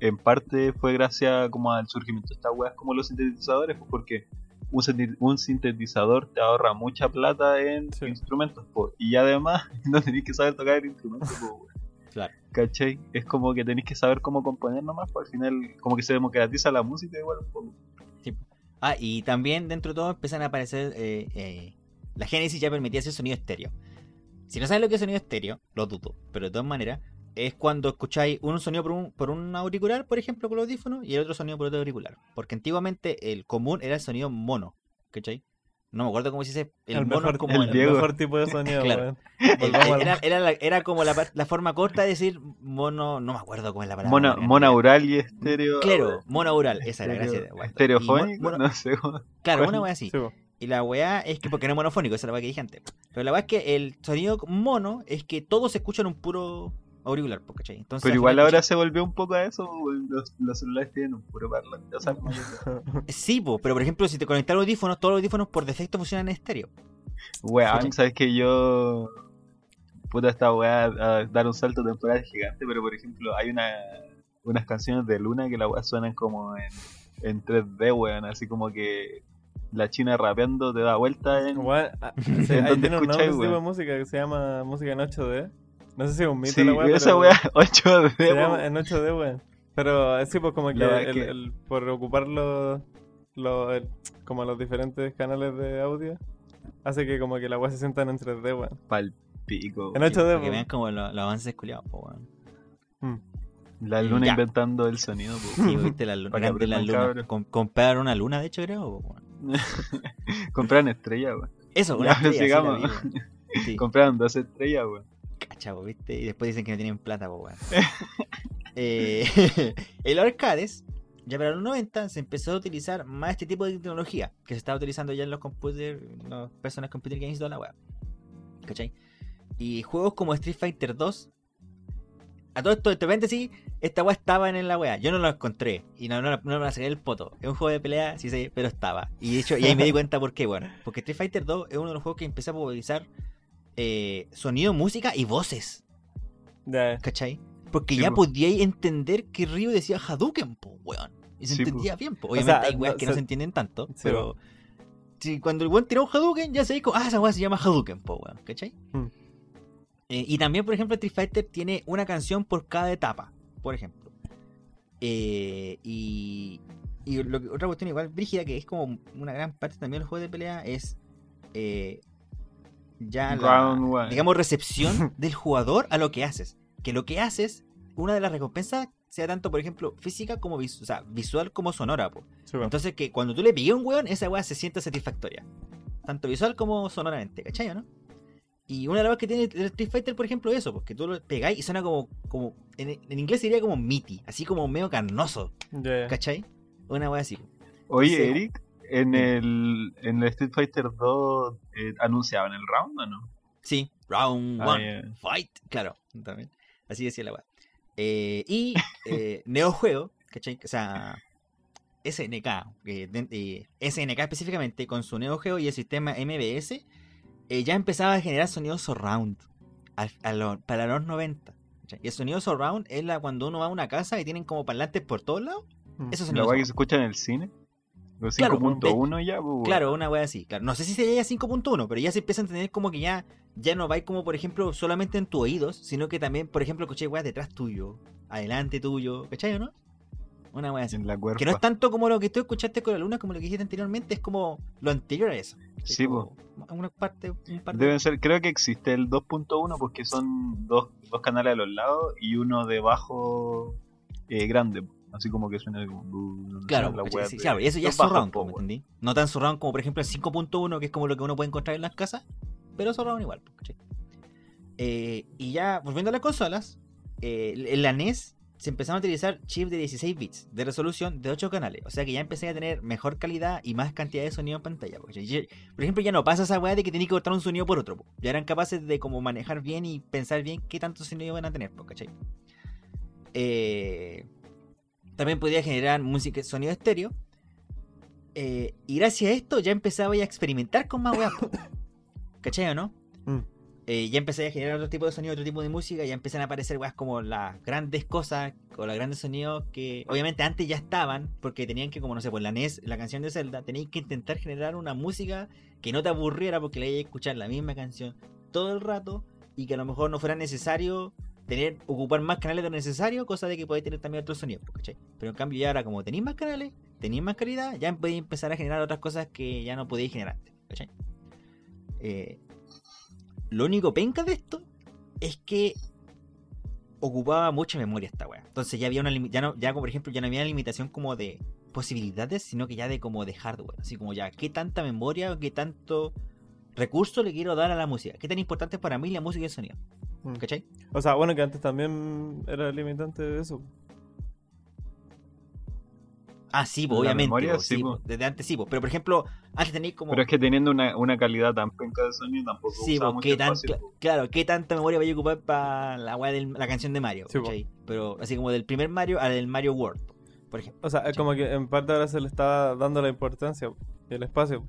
S2: en parte fue gracias como al surgimiento de estas weas como los sintetizadores, pues, porque un, sintetizador te ahorra mucha plata en
S3: Sí.
S2: instrumentos pues, y además no tenéis que saber tocar el instrumento.
S1: Claro.
S2: ¿Cachai? Es como que tenéis que saber cómo componer nomás, pues al final como que se democratiza la música igual un poco.
S1: Ah, y también dentro de todo empiezan a aparecer. eh, eh, la Genesis ya permitía hacer sonido estéreo. Si no sabes lo que es sonido estéreo, lo dudo. Pero de todas maneras, es cuando escucháis un sonido por un, por un auricular, por ejemplo, con los audífonos, y el otro sonido por otro auricular. Porque antiguamente el común era el sonido mono. ¿Cachai? No me acuerdo cómo se dice. El,
S3: El,
S1: mono
S3: mejor,
S1: como
S2: el
S3: el
S1: el-
S2: Diego.
S3: mejor tipo de sonido,
S1: Claro. era, era la, era como la, forma corta de decir mono. No me acuerdo cómo es la palabra.
S2: Mona, monaural y estéreo.
S1: Claro, monaural. Esa era,
S2: Estereo-
S1: gracias.
S2: Estereofónico,
S1: mo- mono-
S2: no sé.
S1: Claro, una wea así.
S3: Sí.
S1: Y la weá es que, porque no es monofónico, esa es la weá que dije antes. Pero la weá es que el sonido mono es que todos se escuchan un puro auricular, ¿cachai? Entonces,
S2: Pero
S1: al
S2: igual ahora se volvió un poco a eso. Los, los celulares tienen un puro parlante. O sea, como-
S1: Sí, po, pero por ejemplo, si te conectas los audífonos, todos los audífonos por defecto funcionan en estéreo.
S2: weón, sabes que yo. Puta, esta weá a dar un salto temporal gigante. Pero por ejemplo, hay una unas canciones de Luna que la weá suenan como en, en 3D, weón. Así como que la china rapeando te da vuelta en.
S3: Weón, ah,
S2: ¿En
S3: nombre
S2: escucháis,
S3: ese tipo de música que se llama música en 8D. No sé si es un mito
S2: Sí,
S3: la weá,
S2: esa
S3: pero
S2: weá 8D.
S3: se
S2: weón.
S3: llama en 8D, weón. Pero sí, pues como que, el,
S2: que-
S3: el- por ocupar los, los- el- como los diferentes canales de audio, hace que como que la weá se sientan en 3D, weón.
S2: Pal pico.
S3: En
S2: weón.
S3: 8D,
S1: Para que
S3: weón.
S1: vean como lo- los avances culiados, po, weón.
S3: Mm.
S2: La luna
S1: Ya.
S2: inventando el sonido, po.
S1: Sí, viste la luna.
S2: Para que
S1: grande la luna. Com- compraron una luna, de hecho, creo. po, weón.
S2: Compraron estrellas, weón.
S1: Eso, una
S2: Ya,
S1: estrella, weón. Sí.
S2: Compraron dos estrellas, weón.
S1: Cacha, po, ¿viste? Y después dicen que no tienen plata, po, weón. eh, el arcades, ya para los 90, se empezó a utilizar más este tipo de tecnología que se estaba utilizando ya en los computers, los personas computer games y toda la weá. ¿Cachai? Y juegos como Street Fighter 2. A todo esto, de repente sí, esta weá estaba en la weá. Yo no lo encontré. Y no, no, no me la saqué del poto. Es un juego de pelea, sí sé, pero estaba. Y de hecho, y ahí me di cuenta por qué, bueno. Porque Street Fighter 2 es uno de los juegos que empecé a popularizar eh, sonido, música y voces.
S3: Ya,
S1: ¿Cachai? Porque
S2: Sí,
S1: ya
S2: po.
S1: podíais entender que Ryu decía Hadouken, po, weón. Y se
S2: Sí, po.
S1: entendía bien, po.
S3: O
S1: Obviamente
S3: sea,
S1: hay weas
S3: no,
S1: que no
S3: se-
S1: se entienden tanto,
S3: Sí,
S1: pero... Si cuando el weón tiró un Hadouken, ya sabéis como, ah, esa wea se llama Hadouken, po, weón. ¿Cachai?
S3: Hmm.
S1: Eh, y también, por ejemplo, Street Fighter tiene una canción por cada etapa, por ejemplo. Eh, y y lo que- otra cuestión igual brígida, que es como una gran parte también de los juegos de pelea, es eh, ya la, digamos, recepción del jugador a lo que haces. Que lo que haces, una de las recompensas sea tanto, por ejemplo, física como vis- o sea, visual como sonora.
S3: sí.
S1: Entonces que cuando tú le pegues a un weón, esa weá se siente satisfactoria. Tanto visual como sonoramente, ¿cachai o no? Y una de las cosas que tiene el Street Fighter, por ejemplo, es eso, porque tú lo pegáis y suena como, como en, en inglés sería como meaty, así como medio carnoso,
S3: ya.
S1: ¿cachai? Una weá así.
S2: Oye. Eric, en
S1: Sí.
S2: el, en el Street Fighter 2 eh, anunciaban el round o no?
S1: Sí, round
S2: Ah,
S1: one, fight, claro, también. Así decía la weá. Eh, y eh, Neo Juego, ¿cachai? O sea, SNK, eh, eh, SNK específicamente, con su Neo Geo y el sistema MBS, eh, ya empezaba a generar sonidos surround al- a lo- para los 90. ¿cachai? Y el sonido surround es la cuando uno va a una casa y tienen como parlantes por todos lados.
S3: Mm.
S1: Eso es
S2: La que se escucha en el cine.
S1: Claro,
S2: 5.1 ya, pues.
S1: Claro, una wea así. Claro. No sé si sería ya 5.1, pero ya se empieza a entender como que ya, ya no va como, por ejemplo, solamente en tus oídos, sino que también, por ejemplo, escuché weas detrás tuyo, adelante tuyo, ¿cachai o no? Una wea así.
S2: En la cuerpa.
S1: Que no es tanto como lo que tú escuchaste con la luna, como lo que dijiste anteriormente, es como lo anterior a eso. Es
S2: Sí,
S1: como Una parte, un par de-
S2: Deben ser, creo que existe el 2.1 porque son dos, dos canales a los lados y uno debajo eh, grande. Así como que suena como. uh,
S1: Claro,
S2: de-
S1: claro, y eso ya es surround,
S2: po,
S1: ¿me
S2: weón.
S1: entendí? No tan surround como, por ejemplo, el 5.1, que es como lo que uno puede encontrar en las casas, pero surround igual, ¿cachai? Eh, y ya, volviendo a las consolas, eh, en la NES se empezaron a utilizar chips de 16 bits de resolución de 8 canales. O sea que ya empecé a tener mejor calidad y más cantidad de sonido en pantalla. po, ¿cachai? Y- Por ejemplo, ya no pasa esa weá de que tenéis que cortar un sonido por otro. po. Ya eran capaces de como manejar bien y pensar bien qué tanto sonido van a tener, po, ¿cachai? Eh, también podía generar música, sonido estéreo. Eh, y gracias a esto ya empezaba ya a experimentar con más weas. ¿Cachai o no?
S3: Mm.
S1: Eh, ya empecé a generar otro tipo de sonido, otro tipo de música, ya empiezan a aparecer weas como las grandes cosas o los grandes sonidos que obviamente antes ya estaban, porque tenían que, como no sé, pues la NES, la canción de Zelda, tenían que intentar generar una música que no te aburriera porque le a escuchar la misma canción todo el rato y que a lo mejor no fuera necesario tener ocupar más canales de lo necesario, cosa de que podéis tener también otros sonidos, ¿cachai? Pero en cambio ya ahora como tenéis más canales, tenéis más calidad, ya podéis empezar a generar otras cosas que ya no podéis generar ¿cachai? Eh, lo único penca de esto es que ocupaba mucha memoria esta weá. Entonces ya había una ya no, ya como por ejemplo, ya no había una limitación como de posibilidades, sino que ya de como de hardware. Así como ya, qué tanta memoria o qué tanto recurso le quiero dar a la música. Qué tan importante es para mí la música y el sonido.
S3: Mm.
S1: ¿Cachai?
S3: O sea, bueno, que antes también era limitante de eso.
S1: Ah, sí, pues, obviamente.
S2: memoria,
S1: pues,
S2: sí,
S1: sí, desde antes sí, pues. pero por ejemplo, antes tenéis como.
S2: Pero es que teniendo una, una calidad tan penca de sonido tampoco
S1: Sí, pues, qué tan,
S2: pues.
S1: claro, qué tanta memoria voy a ocupar para la la canción de Mario,
S3: Sí, pues.
S1: Pero así como del primer Mario al del Mario World, por ejemplo.
S3: O sea, es como que en parte ahora se le estaba dando la importancia y el espacio.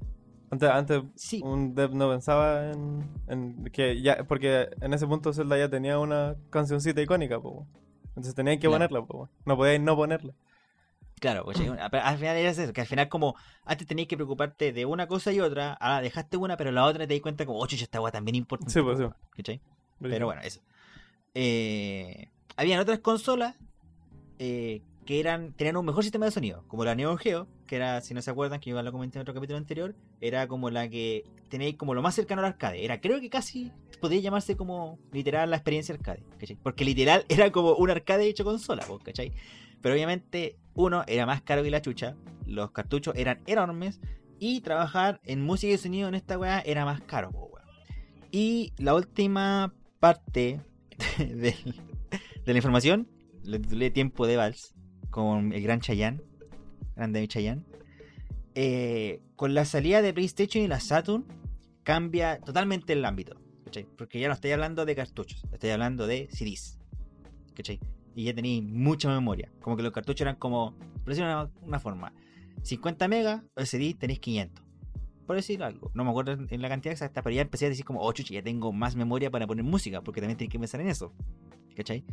S3: Antes, antes
S1: Sí,
S3: un dev no pensaba en, en que ya, porque en ese punto Zelda ya tenía una cancioncita icónica, po. Entonces tenían que
S1: Claro.
S3: ponerla, po. No podíais no ponerla.
S1: claro. Pero al final era eso, que al final como antes tenías que preocuparte de una cosa y otra, ahora dejaste una, pero la otra te di cuenta como, ocho, esta weá también importante.
S3: Sí, pues sí.
S1: Pero bueno, eso. Eh, habían otras consolas eh, que eran tenían un mejor sistema de sonido, como la Neo Geo, que era, si no se acuerdan, que yo lo comenté en otro capítulo anterior, era como la que tenéis como lo más cercano al arcade. Era, creo que casi podría llamarse como literal la experiencia arcade, ¿cachai? Porque literal era como un arcade hecho consola, ¿cachai? Pero obviamente, uno, era más caro que la chucha, los cartuchos eran enormes, y trabajar en música y sonido en esta weá era más caro, weón. Y la última parte de, de la información, le titulé Tiempo de Vals, con el gran Chayanne, grande Chayanne. Eh, con la salida de PlayStation y la Saturn, cambia totalmente el ámbito, ¿cachai? Porque ya no estoy hablando de cartuchos, estoy hablando de CDs, ¿cachai? Y ya tenéis mucha memoria, como que los cartuchos eran como, por decirlo de una, una forma, 50 megas, el CD tenéis 500 por decir algo. No me acuerdo en- la cantidad exacta, pero ya empecé a decir como, oh, chucha, ya tengo más memoria para poner música, porque también tenés que pensar en eso. ¿Cachai?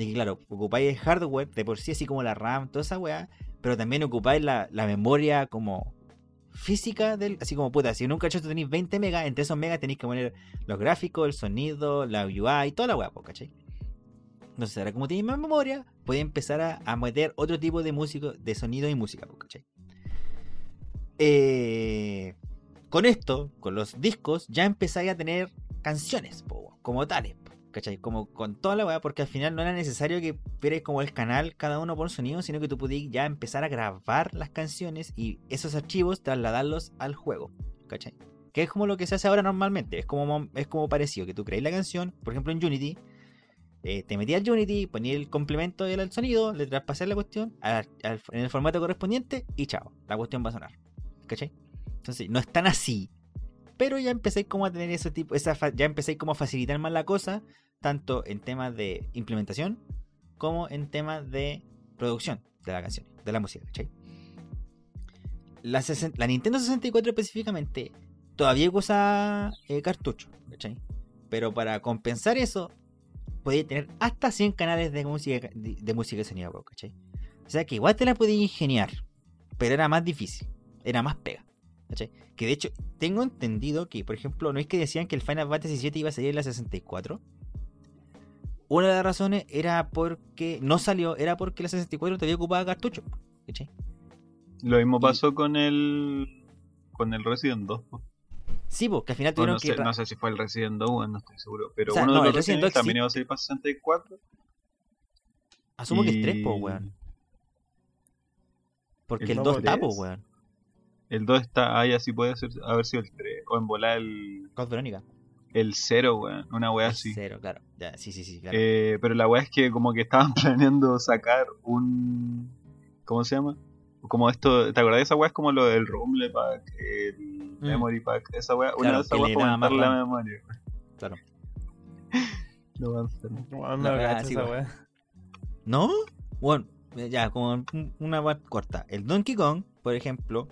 S1: De claro, ocupáis el hardware de por sí, así como la RAM, toda esa weá, pero también ocupáis la, memoria como física del, así como puta, si en un cachoto tenéis 20 megas, entre esos megas tenéis que poner los gráficos, el sonido, la UI, toda la weá, ¿cachai? Entonces ahora como tenéis más memoria, podéis empezar a, meter otro tipo de música, de sonido y música, ¿cachai? Eh, con esto, con los discos, ya empezáis a tener canciones, po, como tales, ¿cachai? Como con toda la weá, porque al final no era necesario que vierais como el canal cada uno por sonido, sino que tú podías ya empezar a grabar las canciones y esos archivos trasladarlos al juego, ¿cachai? Que es como lo que se hace ahora normalmente, es como, es como parecido, que tú creáis la canción, por ejemplo en Unity, eh, te metías al Unity, ponías el complemento del sonido, le traspasás la cuestión al- en el formato correspondiente y chao, la cuestión va a sonar, ¿cachai? Entonces, no es tan así. Pero ya empecé como a tener ese tipo, esa ya empecé como a facilitar más la cosa, tanto en temas de implementación como en temas de producción de la canción, de la música, ¿cachai? La, Nintendo 64 específicamente todavía usa eh, cartucho, ¿cachai? Pero para compensar eso, podía tener hasta 100 canales de música de, de música ¿cachai? O sea que igual te la podía ingeniar, pero era más difícil, era más pega. ¿Cachai? Que de hecho, tengo entendido que, por ejemplo, no es que decían que el Final Fantasy VII iba a salir en la 64. Una de las razones era porque no salió, era porque la 64 todavía ocupaba cartucho. ¿cachai?
S2: Lo mismo
S1: Y-
S2: pasó con el con el Resident 2. po.
S1: Sí, porque al final tuvieron
S2: no,
S1: que.
S2: sé, no sé si fue el Resident 2, bueno, no estoy seguro. Pero
S1: O sea,
S2: uno
S1: no,
S2: de los
S1: Resident
S2: Resident
S1: 2
S2: también
S1: sí.
S2: iba a salir para 64.
S1: Asumo que es 3, po, weón. Porque
S2: ¿El
S1: el
S3: no
S1: 2 está, po, weón.
S2: El 2 está ahí, así puede ser, haber sido el 3. O en volar el,
S1: Code Verónica.
S2: el 0, weón. Una weá
S1: El
S2: así.
S1: Cero, claro. Ya, sí, sí, sí, claro.
S2: Eh, pero la weá es que como que estaban planeando sacar un... ¿Cómo se llama? Como esto, ¿te acordás de esa weá? Es como lo del Rumble Pack, el
S1: Mm.
S2: Memory Pack, esa weá.
S1: Claro,
S2: Una de esas weas para aumentar la
S1: RAM.
S2: memoria.
S1: Claro.
S2: Lo va a
S3: no
S1: así,
S3: esa weá.
S1: ¿No? Bueno, ya, como un- una parte corta. El Donkey Kong, por ejemplo,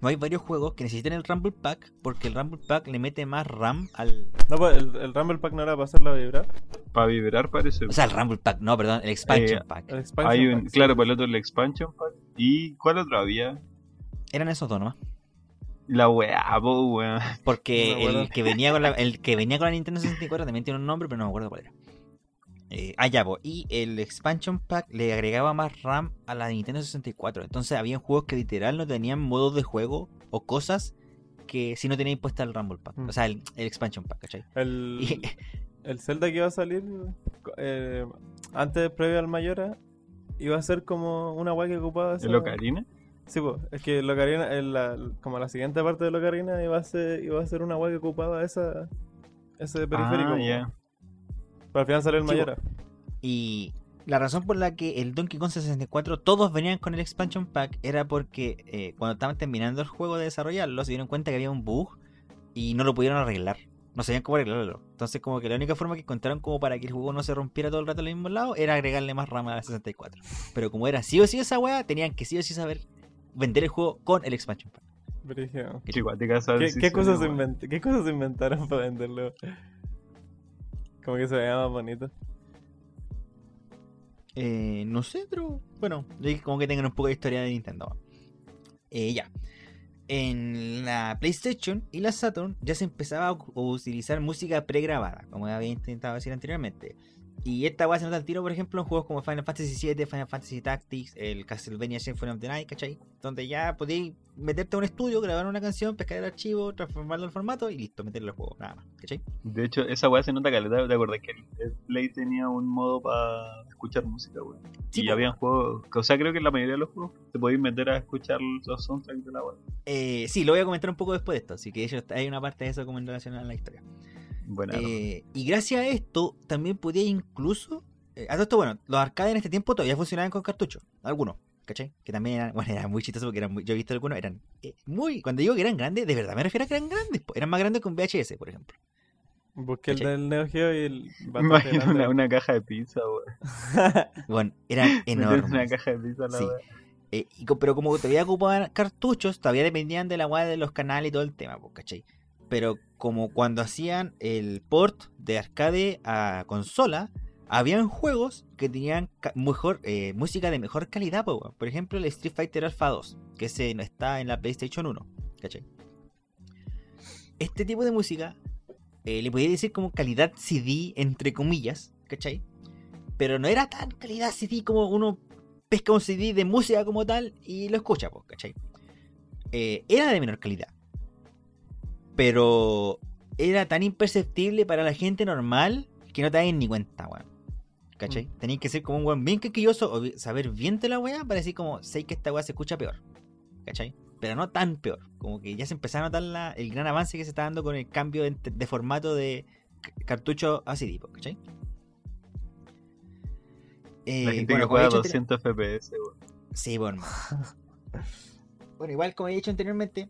S1: no hay varios juegos que necesiten el Rumble Pack porque el Rumble Pack le mete más RAM al.
S3: No, pues el, el Rumble Pack no era para hacerlo vibrar.
S2: Para vibrar parece.
S1: O sea, el Rumble Pack, no, perdón, el Expansion
S2: Eh,
S1: Pack.
S3: El expansion
S2: Hay un,
S3: pack, sí.
S2: claro, por el otro el expansion pack. ¿Y cuál otro había?
S1: Eran esos dos nomás.
S2: La weá, po, weón.
S1: Porque
S3: No
S1: el que venía con la, el que venía con la Nintendo 64 también tiene un nombre, pero no me acuerdo cuál era. Eh, ah, ya, po. y el expansion pack le agregaba más RAM a la Nintendo 64. Entonces había juegos que literal no tenían modos de juego o cosas que si no teníais puesta el Rumble Pack.
S3: Mm.
S1: O sea, el, el expansion pack, ¿cachai?
S3: El,
S1: Y-
S3: el Zelda que iba a salir eh, antes, previo al Mayora, iba a ser como una guay que ocupaba esa...
S2: ¿El Ocarina?
S3: Sí, pues, es que el Ocarina, el- la- como la siguiente parte del Ocarina iba a ser, iba a ser una guay que ocupaba esa, ese periférico.
S2: Ah,
S3: po. Pero al final salió el
S1: Sí,
S3: Mayora.
S1: Y la razón por la que el Donkey Kong 64 todos venían con el expansion pack era porque eh, cuando estaban terminando el juego de desarrollarlo se dieron cuenta que había un bug y no lo pudieron arreglar. No sabían cómo arreglarlo. Entonces como que la única forma que encontraron como para que el juego no se rompiera todo el rato al mismo lado era agregarle más RAM a la 64. Pero como era sí o sí esa wea, tenían que sí o sí saber vender el juego con el expansion pack.
S2: Qué
S3: ¿Qué, cosas invent- ¿Qué cosas inventaron para venderlo? Como que se veía más bonito.
S1: Eh, no sé, pero bueno, como que tengan un poco de historia de Nintendo. Eh, ya. En la PlayStation y la Saturn ya se empezaba a utilizar música pregrabada, como había intentado decir anteriormente. Y esta a se nota al tiro, por ejemplo, en juegos como Final Fantasy VII, Final Fantasy Tactics, el Castlevania Symphony of the Night, ¿cachai? Donde ya podéis meterte a un estudio, grabar una canción, pescar el archivo, transformarlo al formato y listo, meterlo al juego, nada más, ¿cachai?
S2: De hecho, esa weá se nota caleta. ¿Te acordás que el Play tenía un modo para escuchar música, weón?
S1: Sí,
S2: y
S1: po.
S2: habían juegos. O sea, creo que en la mayoría de los juegos te podéis meter a escuchar los soundtracks de la weá.
S1: Eh, sí, lo voy a comentar un poco después de esto, así que hay una parte de eso como en relación a la historia.
S2: Bueno,
S1: Eh, y gracias a esto también podía incluso. eh, a todo esto, bueno, los arcades en este tiempo todavía funcionaban con cartuchos. Algunos, ¿cachai? Que también eran, bueno, eran muy chistosos porque eran muy- yo he visto algunos, eran eh, muy. Cuando digo que eran grandes, de verdad me refiero a que eran grandes. po. Eran más grandes que un VHS, por ejemplo.
S3: Busqué el del Neo Geo y el
S2: imagino una, una caja de pizza, weón.
S1: Bueno, eran
S2: Una
S1: enormes.
S2: caja de pizza a la
S1: Sí. Eh, y pero como todavía ocupaban cartuchos, todavía dependían de la weá de los canales y todo el tema, po, ¿cachai? Pero como cuando hacían el port de arcade a consola, habían juegos que tenían mejor, eh, música de mejor calidad, por ejemplo el Street Fighter Alpha 2, que no está en la PlayStation 1, ¿cachai? Este tipo de música eh, le podía decir como calidad CD, entre comillas, ¿cachai? Pero no era tan calidad CD como uno pesca un CD de música como tal y lo escucha, ¿cachai? Eh, era de menor calidad. Pero era tan imperceptible para la gente normal que no te das ni cuenta, weón. ¿Cachai? Tenéis que ser como un weón bien quisquilloso o saber bien de la weá para decir como, sé que esta weá se escucha peor. ¿Cachai? Pero no tan peor. Como que ya se empezó a notar la- el gran avance que se está dando con el cambio de, de formato de cartucho a CD, pues, ¿cachai? Eh,
S2: La gente
S1: bueno,
S2: que juega
S1: dicho anteri-
S2: 200 FPS, weón.
S1: Sí, bueno. bueno, igual como he dicho anteriormente,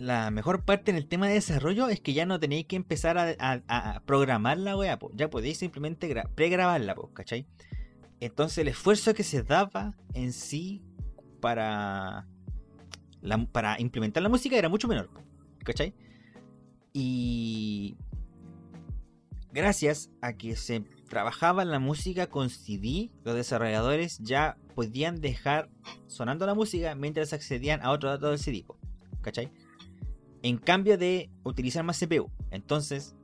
S1: la mejor parte en el tema de desarrollo es que ya no tenéis que empezar a, a- a programar la wea, po. ya podéis simplemente gra- pregrabarla, ¿cachai? Entonces el esfuerzo que se daba en sí para, implementar la música era mucho menor, ¿cachai? Y gracias a que se trabajaba la música con CD, los desarrolladores ya podían dejar sonando la música mientras accedían a otro dato del CD, ¿cachai? En cambio de utilizar más CPU. Entonces,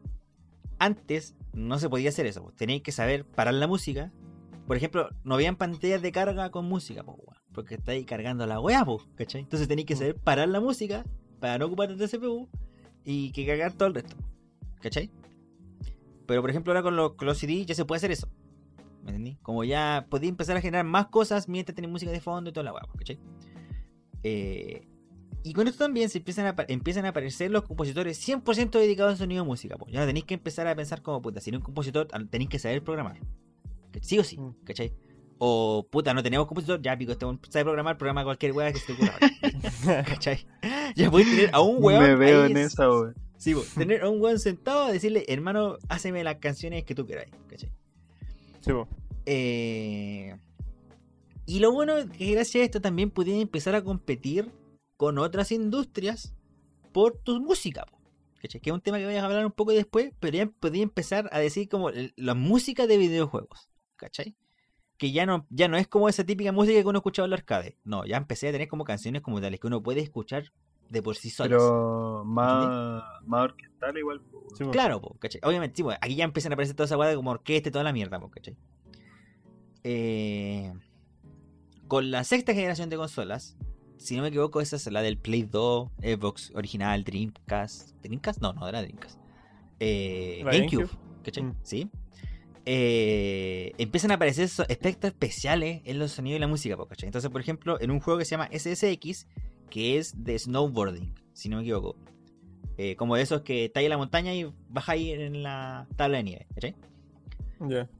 S1: antes no se podía hacer eso. po. Teníais que saber parar la música. Por ejemplo, no habían pantallas de carga con música, po, porque estáis cargando la weá, ¿cachai? Entonces tenéis que saber parar la música para no ocupar de CPU y que cargar todo el resto, ¿cachai? Pero por ejemplo ahora con los, con los CD ya se puede hacer eso. ¿Me entendí? Como ya podía empezar a generar más cosas mientras tenía música de fondo y toda la hueá, ¿cachai? Eh, y con esto también se empiezan a, empiezan a aparecer los compositores 100% dedicados al sonido de música. po. Ya no tenéis que empezar a pensar como puta, si eres un compositor tenéis que saber programar. Sí o sí,
S3: Mm.
S1: ¿cachai? O puta, no tenemos compositor, ya pico, este sabe programar, programa cualquier weá que se te ocurra. ¿Cachai? Ya podéis tener a un weón.
S2: Me veo en
S1: es-
S2: esa, weón.
S1: Sí, po, tener a un weón sentado a decirle, hermano, háceme las canciones que tú queráis, ¿cachai?
S3: Sí, po.
S1: Eh, Y lo bueno es que gracias a esto también pudieron empezar a competir con otras industrias por tu música. po, ¿cachai? Que es un tema que voy a hablar un poco después, pero ya podía empezar a decir como la música de videojuegos. ¿Cachai? Que ya no, ya no es como esa típica música que uno escuchaba en el arcade. No, ya empecé a tener como canciones como tales que uno puede escuchar de por sí solas.
S2: Pero más, más orquestal igual. po.
S3: Sí.
S1: Claro, po, ¿cachai? Obviamente, sí, po, aquí ya empiezan a aparecer toda esa guada como orquesta y toda la mierda, po, ¿cachai? Eh, con la sexta generación de consolas, si no me equivoco, esa es la del Play 2, Xbox original, Dreamcast. ¿Dreamcast? No, no era Dreamcast. Eh, GameCube. ¿cachai?
S3: Mm.
S1: Sí. Eh, empiezan a aparecer esos efectos especiales en los sonidos y la música, ¿cachai? Entonces, por ejemplo, en un juego que se llama SSX, que es de snowboarding, si no me equivoco. Eh, como de esos que estáis en la montaña y bajáis en la tabla de nieve, ¿cachai?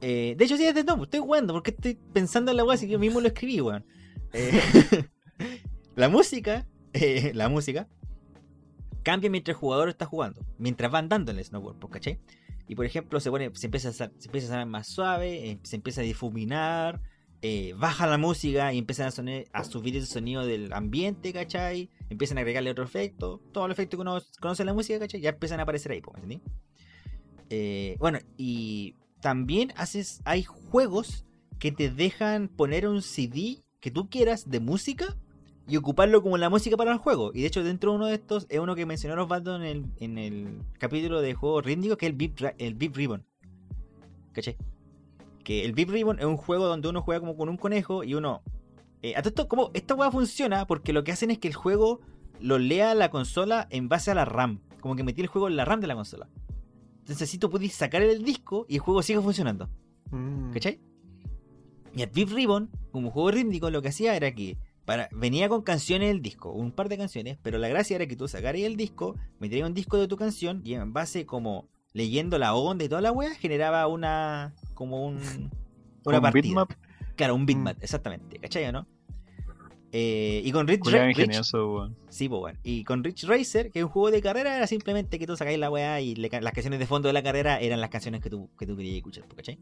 S1: Eh, de hecho, sí, es de no, estoy jugando, porque estoy pensando en la weá, así que yo mismo lo escribí, weón. La música, la música, cambia mientras el jugador está jugando, mientras va andando en el snowboard, pues, ¿cachai? Y por ejemplo, se pone, se empieza a, se empieza a sonar más suave, eh, se empieza a difuminar, eh, baja la música y empiezan a, sonar- a subir el sonido del ambiente, ¿cachai? Empiezan a agregarle otro efecto, todo el efecto que uno conoce en la música, ¿cachai? Ya empiezan a aparecer ahí, pues, ¿entendí? Eh, bueno, y también haces, hay juegos que te dejan poner un CD que tú quieras de música y ocuparlo como la música para el juego. Y de hecho, dentro de uno de estos es uno que mencionó Osvaldo en el, en el capítulo de juegos rítmicos, que es el Beep, el Beep Ribbon. ¿Cachai? Que el Beep Ribbon es un juego donde uno juega como con un conejo y uno. Eh, a todo esto, como esta hueá funciona porque lo que hacen es que el juego lo lea la consola en base a la RAM. Como que metí el juego en la RAM de la consola. Entonces así tú puedes sacar el disco y el juego sigue funcionando.
S3: Mm.
S1: ¿Cachai? Y el Beep Ribbon, como juego rítmico, lo que hacía era que para, venía con canciones del disco, un par de canciones, pero la gracia era que tú sacaras el disco, metías un disco de tu canción y en base como leyendo la onda y toda la wea, generaba una como un una
S2: ¿Un
S1: partida.
S2: bitmap?
S1: Claro, un
S3: Mm.
S1: bitmap, exactamente, ¿cachai o no? Eh, y con Rich,
S2: weón.
S1: Sí, pues bueno. Y con Rich Racer, que es un juego de carrera, era simplemente que tú sacáis la weá y le las canciones de fondo de la carrera eran las canciones que tú, que tú querías escuchar, ¿cachai?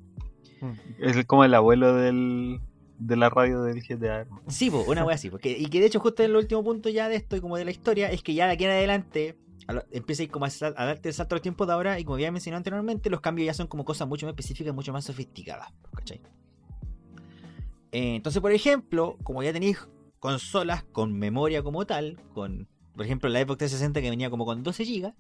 S2: Es como el abuelo del, de la radio del GTA. hermano.
S1: Sí, pues, una wea así. Porque, y que de hecho, justo en el último punto ya de esto y como de la historia, es que ya de aquí en adelante empieza como a, sal- darte el salto al tiempo de ahora. Y como ya mencioné anteriormente, los cambios ya son como cosas mucho más específicas, mucho más sofisticadas. ¿Cachai? Eh, entonces, por ejemplo, como ya tenéis consolas con memoria como tal, con, por ejemplo, la Xbox 360 que venía como con 12 GB,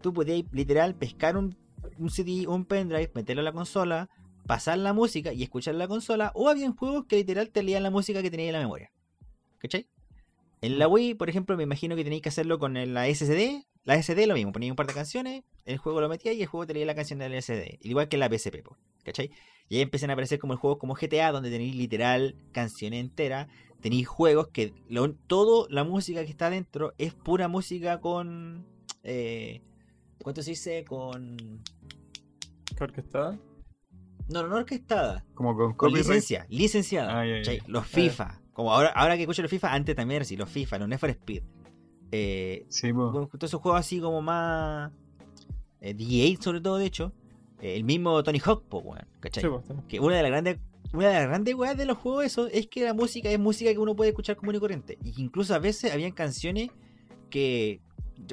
S1: tú podías literal pescar un, un CD, un pendrive, meterlo a la consola, pasar la música y escuchar la consola, o había juegos que literal te leían la música que tenía en la memoria. ¿Cachai? En la Wii, por ejemplo, me imagino que tenéis que hacerlo con la SSD. La SD lo mismo, ponías un par de canciones, el juego lo metía y el juego te leía la canción del SD. Igual que en la PSP, ¿cachai? Y ahí empiezan a aparecer como el juego como GTA, donde tenéis literal canciones enteras. Tenéis juegos que lo- todo la música que está dentro es pura música con. Eh, ¿Cuánto se dice? Con.
S3: ¿Qué orquestada?
S1: No, no, no orquestada.
S2: Como con
S1: licencia, licenciada.
S2: Ah.
S1: Los FIFA. Como ahora, ahora que escucho los FIFA, antes también era así, los FIFA, los Need for Speed. Eh,
S2: Sí,
S1: bueno, todos esos juegos así como más. Eh, D8 sobre todo, de hecho. Eh, el mismo Tony Hawk, po, weón, ¿cachai?
S3: Sí, pues, sí.
S1: Que una de las grandes. Una de las grandes weas de los juegos eso es que la música es música que uno puede escuchar común y corriente. Y que incluso a veces habían canciones que,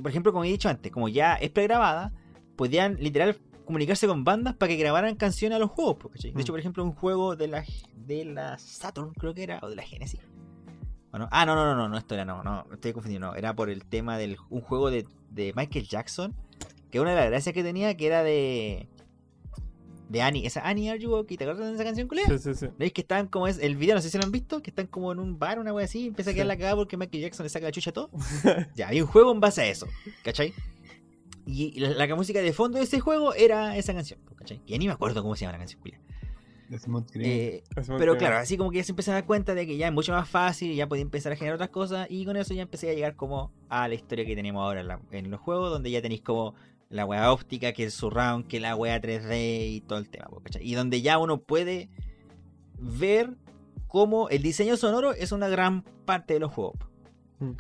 S1: por ejemplo, como he dicho antes, como ya es pregrabada, podían literal comunicarse con bandas para que grabaran canciones a los juegos. De hecho,
S3: Mm.
S1: por ejemplo, un juego de la, de la Saturn, creo que era, o de la Genesis. ¿O no? Ah, no, no, no, no, no, esto era, no, no, estoy confundiendo, no, era por el tema del un juego de, de Michael Jackson, que una de las gracias que tenía que era de de Annie, esa Annie Are You Okay, ¿te acuerdas de esa canción culea?
S3: Sí, sí, sí.
S1: ¿Veis que están como es el video? No sé si lo han visto, que están como en un bar, una wea así, y empieza a quedar
S3: Sí.
S1: la cagada porque Michael Jackson le saca la chucha a todo. ya, hay un juego en base a eso, ¿cachai? Y la, la música de fondo de ese juego era esa canción, ¿cachai? Y ya ni me acuerdo cómo se llama la canción. Eh, pero claro, así como que ya se empiezan a dar cuenta de que ya es mucho más fácil, ya podía empezar a generar otras cosas, y con eso ya empecé a llegar como a la historia que tenemos ahora en, la- en los juegos, donde ya tenéis como la wea óptica, que el surround, que la wea 3D y todo el tema, ¿cachai? Y donde ya uno puede ver cómo el diseño sonoro es una gran parte de los juegos,
S3: Mm.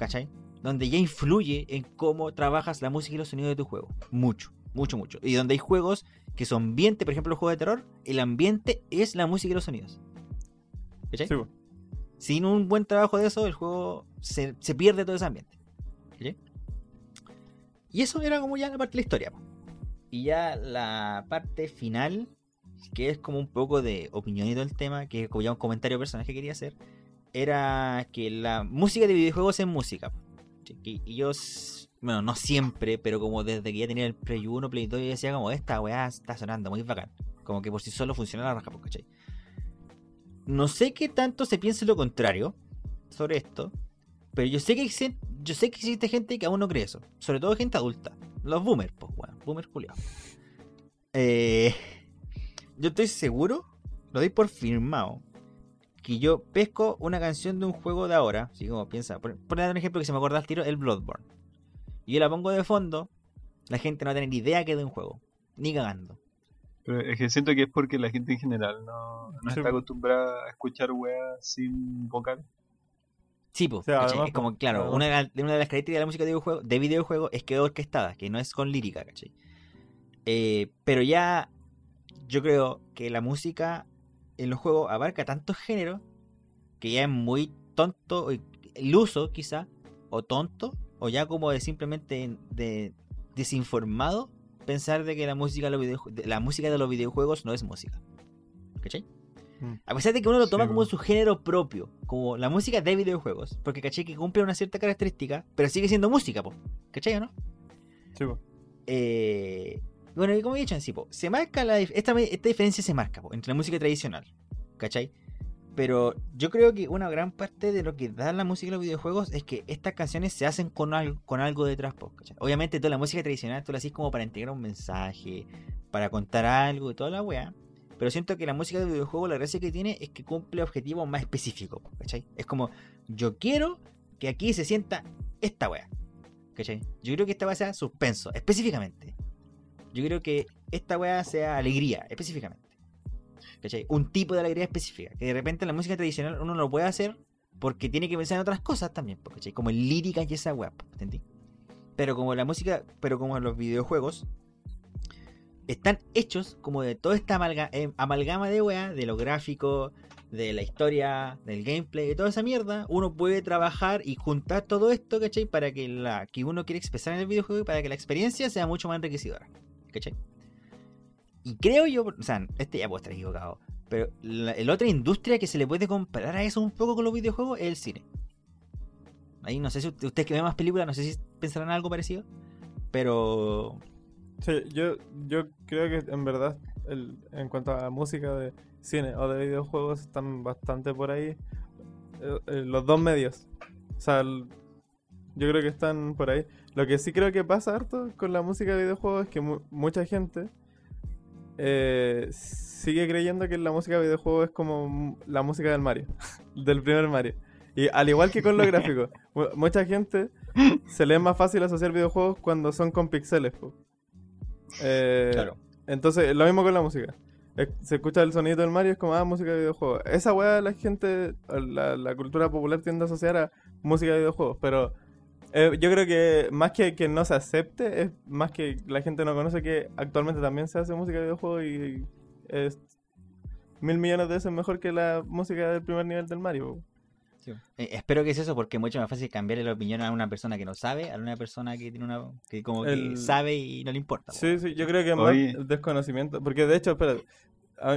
S1: Donde ya influye en cómo trabajas la música y los sonidos de tu juego. Mucho, mucho, mucho. Y donde hay juegos que son ambiente, por ejemplo, los juegos de terror, el ambiente es la música y los sonidos. ¿Cachai?
S3: Sí.
S1: Sin un buen trabajo de eso, el juego se, se pierde todo ese ambiente. ¿cachai? Y eso era como ya la parte de la historia. Y ya la parte final, que es como un poco de opinión y todo el tema, que es como ya un comentario personal que quería hacer, era que la música de videojuegos es música. Y, yo, bueno, no siempre, pero como desde que ya tenía el Play 1, Play 2, yo decía como, esta weá está sonando muy bacán. Como que por sí solo funciona la raja, po, ¿cachai? No sé qué tanto se piense lo contrario sobre esto, pero yo sé que existe, yo sé que existe gente que aún no cree eso. Sobre todo gente adulta. Los boomers, pues, weón. Boomers culiados. Eh, yo estoy seguro, lo doy por firmado, que yo pesco una canción de un juego de ahora. Así como piensa, por, por dar un ejemplo que se me acuerda al tiro, el Bloodborne. Y yo la pongo de fondo, la gente no va a tener idea que es de un juego. Ni cagando.
S2: Pero es que siento que es porque la gente en general no, no
S3: Sí.
S2: está acostumbrada a escuchar weas sin vocal.
S1: Sí, pues.
S3: O sea,
S1: es como, claro, una de, la- de una de las características de la música de videojuego, de videojuego es que es orquestada, que no es con lírica, ¿cachai? Eh, pero ya yo creo que la música en los juegos abarca tantos géneros que ya es muy tonto, el uso quizá, o tonto, o ya como de simplemente de desinformado pensar de que la música de los, la música de los videojuegos no es música. ¿Cachai?
S3: Mm.
S1: A pesar de que uno lo toma
S2: Sí,
S1: como su género propio, como la música de videojuegos, porque caché que cumple una cierta característica, pero sigue siendo música, po. ¿cachai o no?
S3: Sí, po.
S1: Eh, bueno, y como he dicho en sí, po, se marca la, esta, esta diferencia se marca po, entre la música tradicional, ¿cachai? Pero yo creo que una gran parte de lo que da la música y los videojuegos es que estas canciones se hacen con algo, con algo detrás, po, ¿cachai? Obviamente toda la música tradicional tú la haces como para integrar un mensaje, para contar algo y toda la weá. Pero siento que la música de videojuego la gracia que tiene es que cumple objetivos más específicos, ¿cachai? Es como, yo quiero que aquí se sienta esta weá. ¿Cachai? Yo creo que esta weá sea suspenso, específicamente. Yo creo que esta weá sea alegría, específicamente. ¿Cachai? Un tipo de alegría específica. Que de repente en la música tradicional uno no lo puede hacer porque tiene que pensar en otras cosas también, ¿cachai? Como en lírica y esa weá, ¿entendí? Pero como la música, pero como los videojuegos, están hechos como de toda esta eh, amalgama de weá, de lo gráfico, de la historia, del gameplay, de toda esa mierda, uno puede trabajar y juntar todo esto, ¿cachai? Para que que uno quiere expresar en el videojuego y para que la experiencia sea mucho más enriquecedora, ¿cachai? Y creo yo, o sea, este ya puede estar equivocado, pero la, la otra industria que se le puede comparar a eso un poco con los videojuegos es el cine. Ahí no sé si usted- ustedes que ven más películas, no sé si pensarán algo parecido, pero
S3: Sí, yo, yo creo que en verdad, el- en cuanto a música de cine o de videojuegos, están bastante por ahí eh, eh, los dos medios. O sea, yo creo que están por ahí. Lo que sí creo que pasa harto con la música de videojuegos es que mu- mucha gente eh, sigue creyendo que la música de videojuegos es como la música del Mario, del primer Mario. Y al igual que con los gráficos, mu- mucha gente se le es más fácil asociar videojuegos cuando son con pixeles. Eh,
S1: claro.
S3: Entonces, lo mismo con la música. Se escucha el sonido del Mario, es como, ah, música de videojuegos. Esa weá la gente, la, la cultura popular tiende a asociar a música de videojuegos, pero eh, yo creo que más que que no se acepte, es más que la gente no conoce que actualmente también se hace música de videojuegos y es mil millones de veces mejor que la música del primer nivel del Mario.
S1: Eh, espero que es eso porque es mucho más fácil cambiarle la opinión a una persona que no sabe a una persona que tiene una que como que sabe y no le importa. po.
S3: Sí, sí, yo creo que es más desconocimiento. Porque de hecho, espera,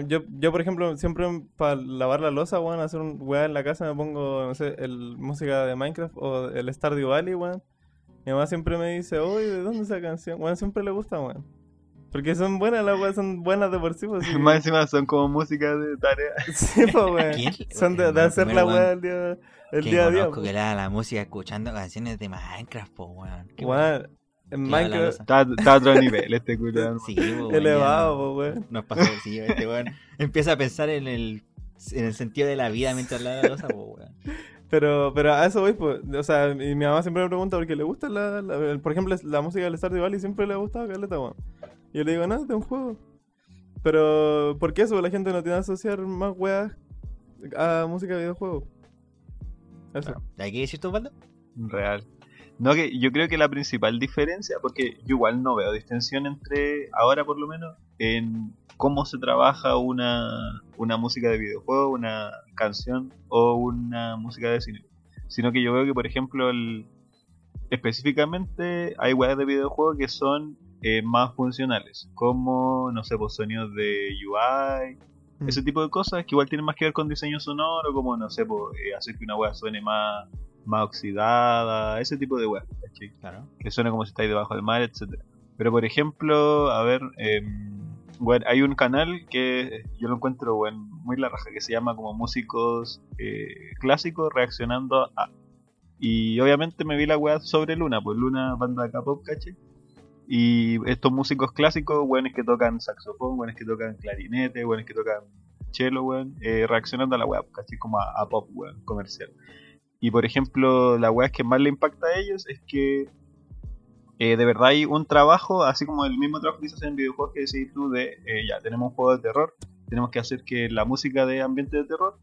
S3: yo, yo por ejemplo, siempre para lavar la losa, weón, hacer un weá en la casa me pongo, no sé, el música de Minecraft o el Stardew Valley, weón. Mi mamá siempre me dice, oye, ¿de dónde esa canción? Weón, siempre le gusta, weón. Porque son buenas las weas, son buenas de por sí, pues, sí.
S2: Más encima son como música de tarea.
S3: Sí, pues, weón. Son de, de
S1: Hermano,
S3: hacer la
S1: weón,
S3: el día, el
S1: que
S3: día a día.
S1: conozco
S3: pues.
S1: que le da la música escuchando canciones de Minecraft, po, weón.
S3: Weón, en Minecraft.
S2: Está, está a otro nivel este culo.
S1: Sí, po, weón,
S3: elevado,
S1: no-
S3: pues, weón.
S1: Nos pasó, sí, este weón empieza a pensar en el, en el sentido de la vida mientras la losa, po, weón.
S3: Pero, pero a eso voy, pues. O sea, y mi mamá siempre me pregunta porque le gusta la, la- el- por ejemplo, la música del Stardew Valley siempre le ha gustado Caleta, weón. Y yo le digo, no, es de un juego. Pero, ¿por qué eso? La gente no tiene que asociar más weas a música de videojuegos. Eso.
S1: Claro. ¿Hay que decir tú, Osvaldo?
S2: Real. No, que yo creo que la principal diferencia, porque yo igual no veo distinción entre, ahora por lo menos, en cómo se trabaja una, una música de videojuego, una canción o una música de cine. Sino que yo veo que, por ejemplo, el, específicamente hay weas de videojuegos que son eh, más funcionales, como, no sé, pues sonidos de UI,
S3: Mm.
S2: ese tipo de cosas que igual tienen más que ver con diseño sonoro, como, no sé, pues, eh, hacer que una wea suene más, más oxidada, ese tipo de weas, ¿cachai?
S1: Claro.
S2: que suena como si estáis debajo del mar, etcétera. Pero por ejemplo, a ver, em, bueno, hay un canal que yo lo encuentro bueno, muy la raja, que se llama como músicos eh, clásicos reaccionando a. Y obviamente me vi la weá sobre Luna, pues Luna banda de K-pop, ¿caché? Y estos músicos clásicos, weones que tocan saxofón, weones que tocan clarinete, weones que tocan cello, weón, eh, reaccionando a la weá, ¿cachai? Como a, a pop, weón, comercial. Y por ejemplo, la weá que más le impacta a ellos es que eh, de verdad hay un trabajo, así como el mismo trabajo que se hace en videojuegos que decís tú de, eh, ya, tenemos un juego de terror, tenemos que hacer que la música de ambiente de terror,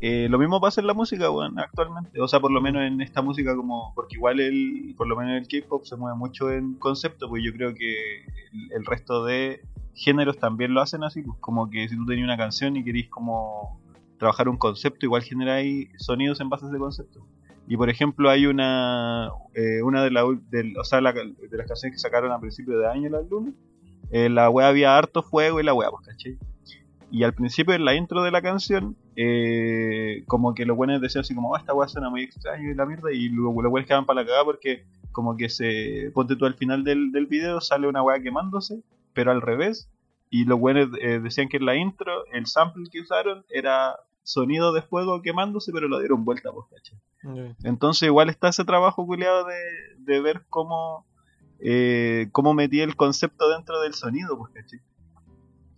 S2: eh, lo mismo pasa en la música, weón, actualmente, o sea, por lo menos en esta música como, porque igual el, por lo menos el K-pop se mueve mucho en concepto, pues yo creo que el, el resto de géneros también lo hacen así, pues como que si tú tenías una canción y querís como trabajar un concepto, igual generáis sonidos en base a ese concepto. Y por ejemplo, hay una eh, una de, la, del- o sea, la- de las canciones que sacaron a principio de año, las lunas, eh, la wea había harto fuego y la wea, pues, ¿cachai? Y al principio, en la intro de la canción, eh, como que los buenos decían así como, oh, esta wea suena muy extraño y la mierda, y luego los buenos quedaban para la cagada porque como que se, ponte tú al final del, del video, sale una wea quemándose, pero al revés, y los buenos eh, decían que en la intro, el sample que usaron era sonido de fuego quemándose, pero lo dieron vuelta, pues, ¿cachai?
S3: Ok.
S2: Entonces igual está ese trabajo culiado de, de ver cómo, eh, cómo metí el concepto dentro del sonido, pues, ¿cachai?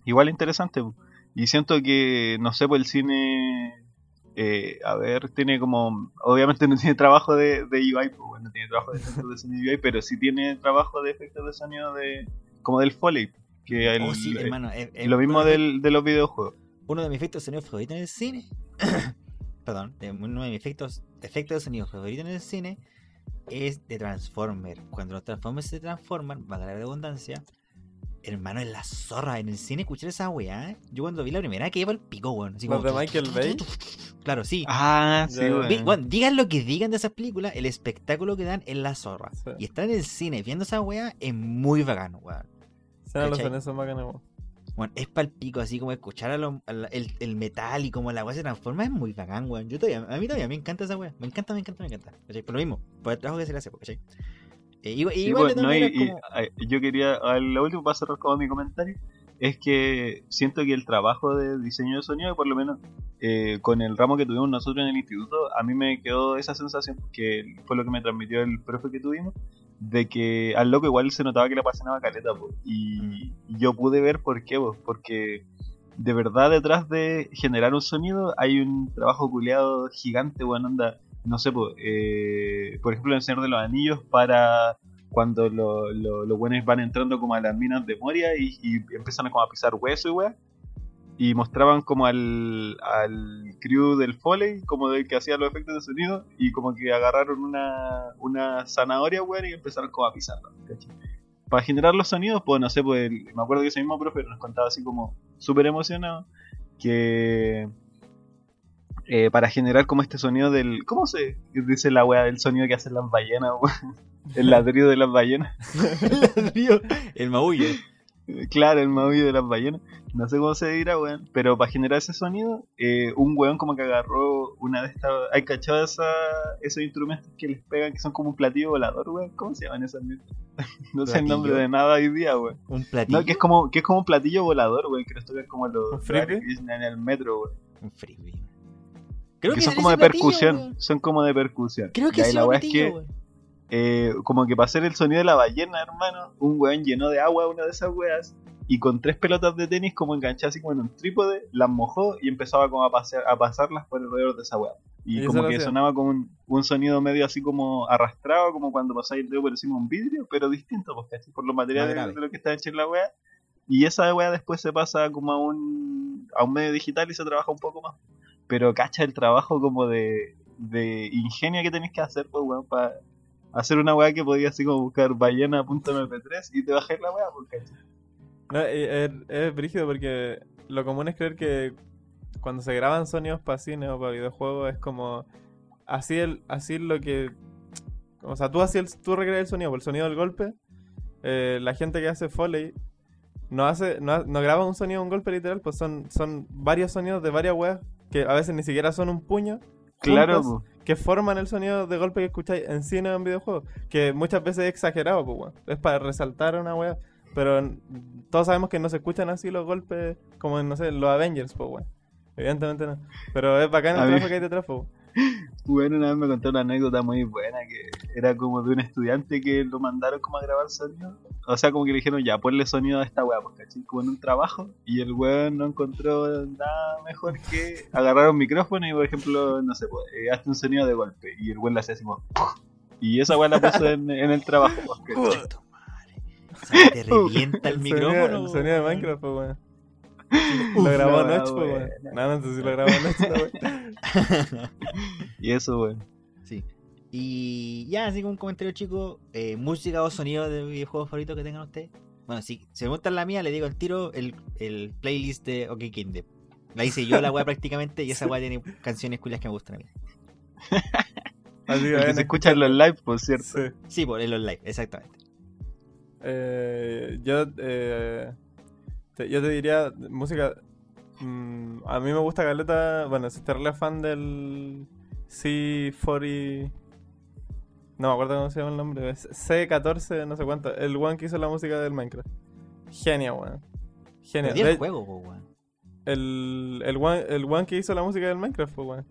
S2: Igual interesante, pues. Y siento que, no sé, pues el cine, eh, a ver, tiene como, obviamente no tiene trabajo de, de UI, pues, bueno, tiene trabajo de efectos de sonido UI, pero sí tiene trabajo de efectos de sonido de, como del Foley, que el-
S1: oh, sí, hermano. es- es
S2: lo mismo
S1: de-
S2: del, de los videojuegos.
S1: Uno de mis efectos de sonido favoritos en el cine. Perdón, de uno de mis efectos, efectos de sonido favoritos en el cine es de Transformer. Cuando los Transformers se transforman, valga la redundancia, hermano, es la zorra. En el cine escuchar esa weá. Yo cuando vi la primera que iba al pico, weón. así
S3: ¿Los
S1: como-
S3: de Michael Bay?
S1: Claro, sí.
S2: Ah, sí, weón.
S1: Weón, digan lo que digan de esas películas, el espectáculo que dan es la zorra.
S3: Sí.
S1: Y estar en el cine viendo esa weá es muy bacano, weón.
S3: Sean los en eso bacanes, weón.
S1: Bueno, es pal pico, así como escuchar a lo- a la- el, el metal y como la weá se transforma es muy bacán, weón. Yo todavía, a mí todavía me encanta esa weá. Me encanta, me encanta, me encanta. ¿cachai? Por lo mismo, por el trabajo que se le hace, ¿cachai? Eh, igual,
S2: Sí,
S1: igual de todas
S2: no, y-
S1: maneras
S2: y,
S1: como-
S2: ay, yo quería, lo último para cerrar como mi comentario, es que siento que el trabajo de diseño de sonido, por lo menos eh, con el ramo que tuvimos nosotros en el instituto, a mí me quedó esa sensación, que fue lo que me transmitió el profe que tuvimos, de que al loco igual se notaba que le apasionaba caleta, pues, y, y yo pude ver por qué, porque de verdad detrás de generar un sonido hay un trabajo culeado gigante, bueno, onda, no sé, pues, eh, por ejemplo, en el Señor de los Anillos para cuando lo- lo- los buenos van entrando como a las minas de Moria y, y empiezan a como a pisar hueso y weá. Y mostraban como al, al crew del Foley, como del que hacía los efectos de sonido, y como que agarraron una, una zanahoria, weón, y empezaron como a pisarla, ¿cachai? Para generar los sonidos, pues no sé, pues me acuerdo que ese mismo profe nos contaba así como súper emocionado, que eh, para generar como este sonido del... ¿Cómo se dice la weá del sonido que hacen las ballenas, weón? El ladrido de las ballenas.
S1: el ladrillo, el maullo.
S2: Claro, el maullo de las ballenas. No sé cómo se dirá, weón. Pero para generar ese sonido, eh, un weón como que agarró una de estas. ¿Hay cachado esa, esos instrumentos que les pegan que son como un platillo volador, weón? ¿Cómo se llaman esas mierdas? no sé el nombre de nada hoy día, weón.
S1: Un platillo.
S2: No, que es como, que es como un platillo volador, weón, que los tocan como
S3: ¿Un
S2: los que en el metro, weón.
S1: Un frisbee. Creo
S2: Que,
S1: que
S2: son como de
S1: platillo,
S2: percusión.
S1: weón.
S2: Son como de percusión.
S1: Creo que
S2: Y ahí
S1: es
S2: la
S1: un
S2: weá es que,
S1: weón.
S2: Eh, como que para hacer el sonido de la ballena, hermano, un weón llenó de agua una de esas weas y con tres pelotas de tenis como enganchadas así como en un trípode, las mojó y empezaba como a, pasear, a pasarlas por alrededor de esa wea.
S3: ¿Y
S2: como que sonaba como un, un sonido medio así como arrastrado, como cuando pasáis el dedo por encima de un vidrio, pero distinto, pues, ¿cachai? por los materiales de lo que está hecho en la wea. Y esa wea después se pasa como a un, a un medio digital y se trabaja un poco más. Pero cacha el trabajo como de, de ingenio que tenéis que hacer, pues, weón, para hacer una weá que podía así como buscar ballena.mp3 y te bajáis la weá, pues, ¿cachai?
S3: No, es, es brígido porque lo común es creer que cuando se graban sonidos para cine o para videojuegos es como así el así lo que o sea tú así el, tú recreas el sonido por el sonido del golpe eh, la gente que hace foley no hace no, no graba un sonido un golpe literal pues son son varios sonidos de varias weas que a veces ni siquiera son un puño
S2: Claro,
S3: juntos. Que forman el sonido de golpe que escucháis en cine o en videojuegos. Que muchas veces es exagerado, pues, weón. Es para resaltar una wea. Pero todos sabemos que no se escuchan así los golpes como en, no sé, los Avengers, pues, weón. Evidentemente no. Pero es bacán el trabajo que hay detrás, pues.
S2: Bueno, una vez me contó una anécdota muy buena que era como de un estudiante que lo mandaron como a grabar sonido. O sea, como que le dijeron, ya, ponle sonido a esta weá, pues, ¿cachai? Como en un trabajo. Y el weón no encontró nada mejor que agarrar un micrófono y, por ejemplo, no sé, pues, eh, hazte un sonido de golpe. Y el weón le hacía así como, Y esa weá la puso en, en el trabajo, pues,
S1: madre. O sea, te revienta el,
S3: sonido-
S1: micrófono.
S3: el sonido de. Minecraft, pues, weón.
S2: Uf,
S3: Lo grabó anoche, weón. No, no sé si lo grabó anoche.
S2: Y eso, weón.
S1: sí. Y ya, así como un comentario chico, eh, música o sonido de videojuegos favoritos que tengan ustedes. Bueno, si se preguntan la mía, le digo al tiro el, el playlist de OK Kingdom. La hice yo la weá prácticamente y esa weá tiene canciones culias que me gustan a mí.
S3: Así que
S2: se
S3: a
S2: escucha en los live, por cierto.
S3: Sí.
S1: Sí, por en los live, exactamente.
S3: Eh, yo, eh, yo te diría música. mm, a mí me gusta Caleta. Bueno, si te re fan del C40. No me acuerdo cómo se llama el nombre. es C14, no sé cuánto. El one que hizo la música del Minecraft. Genial, weón. Genial.
S1: El juego, weón.
S3: el, el, one, el one que hizo la música del Minecraft, weón.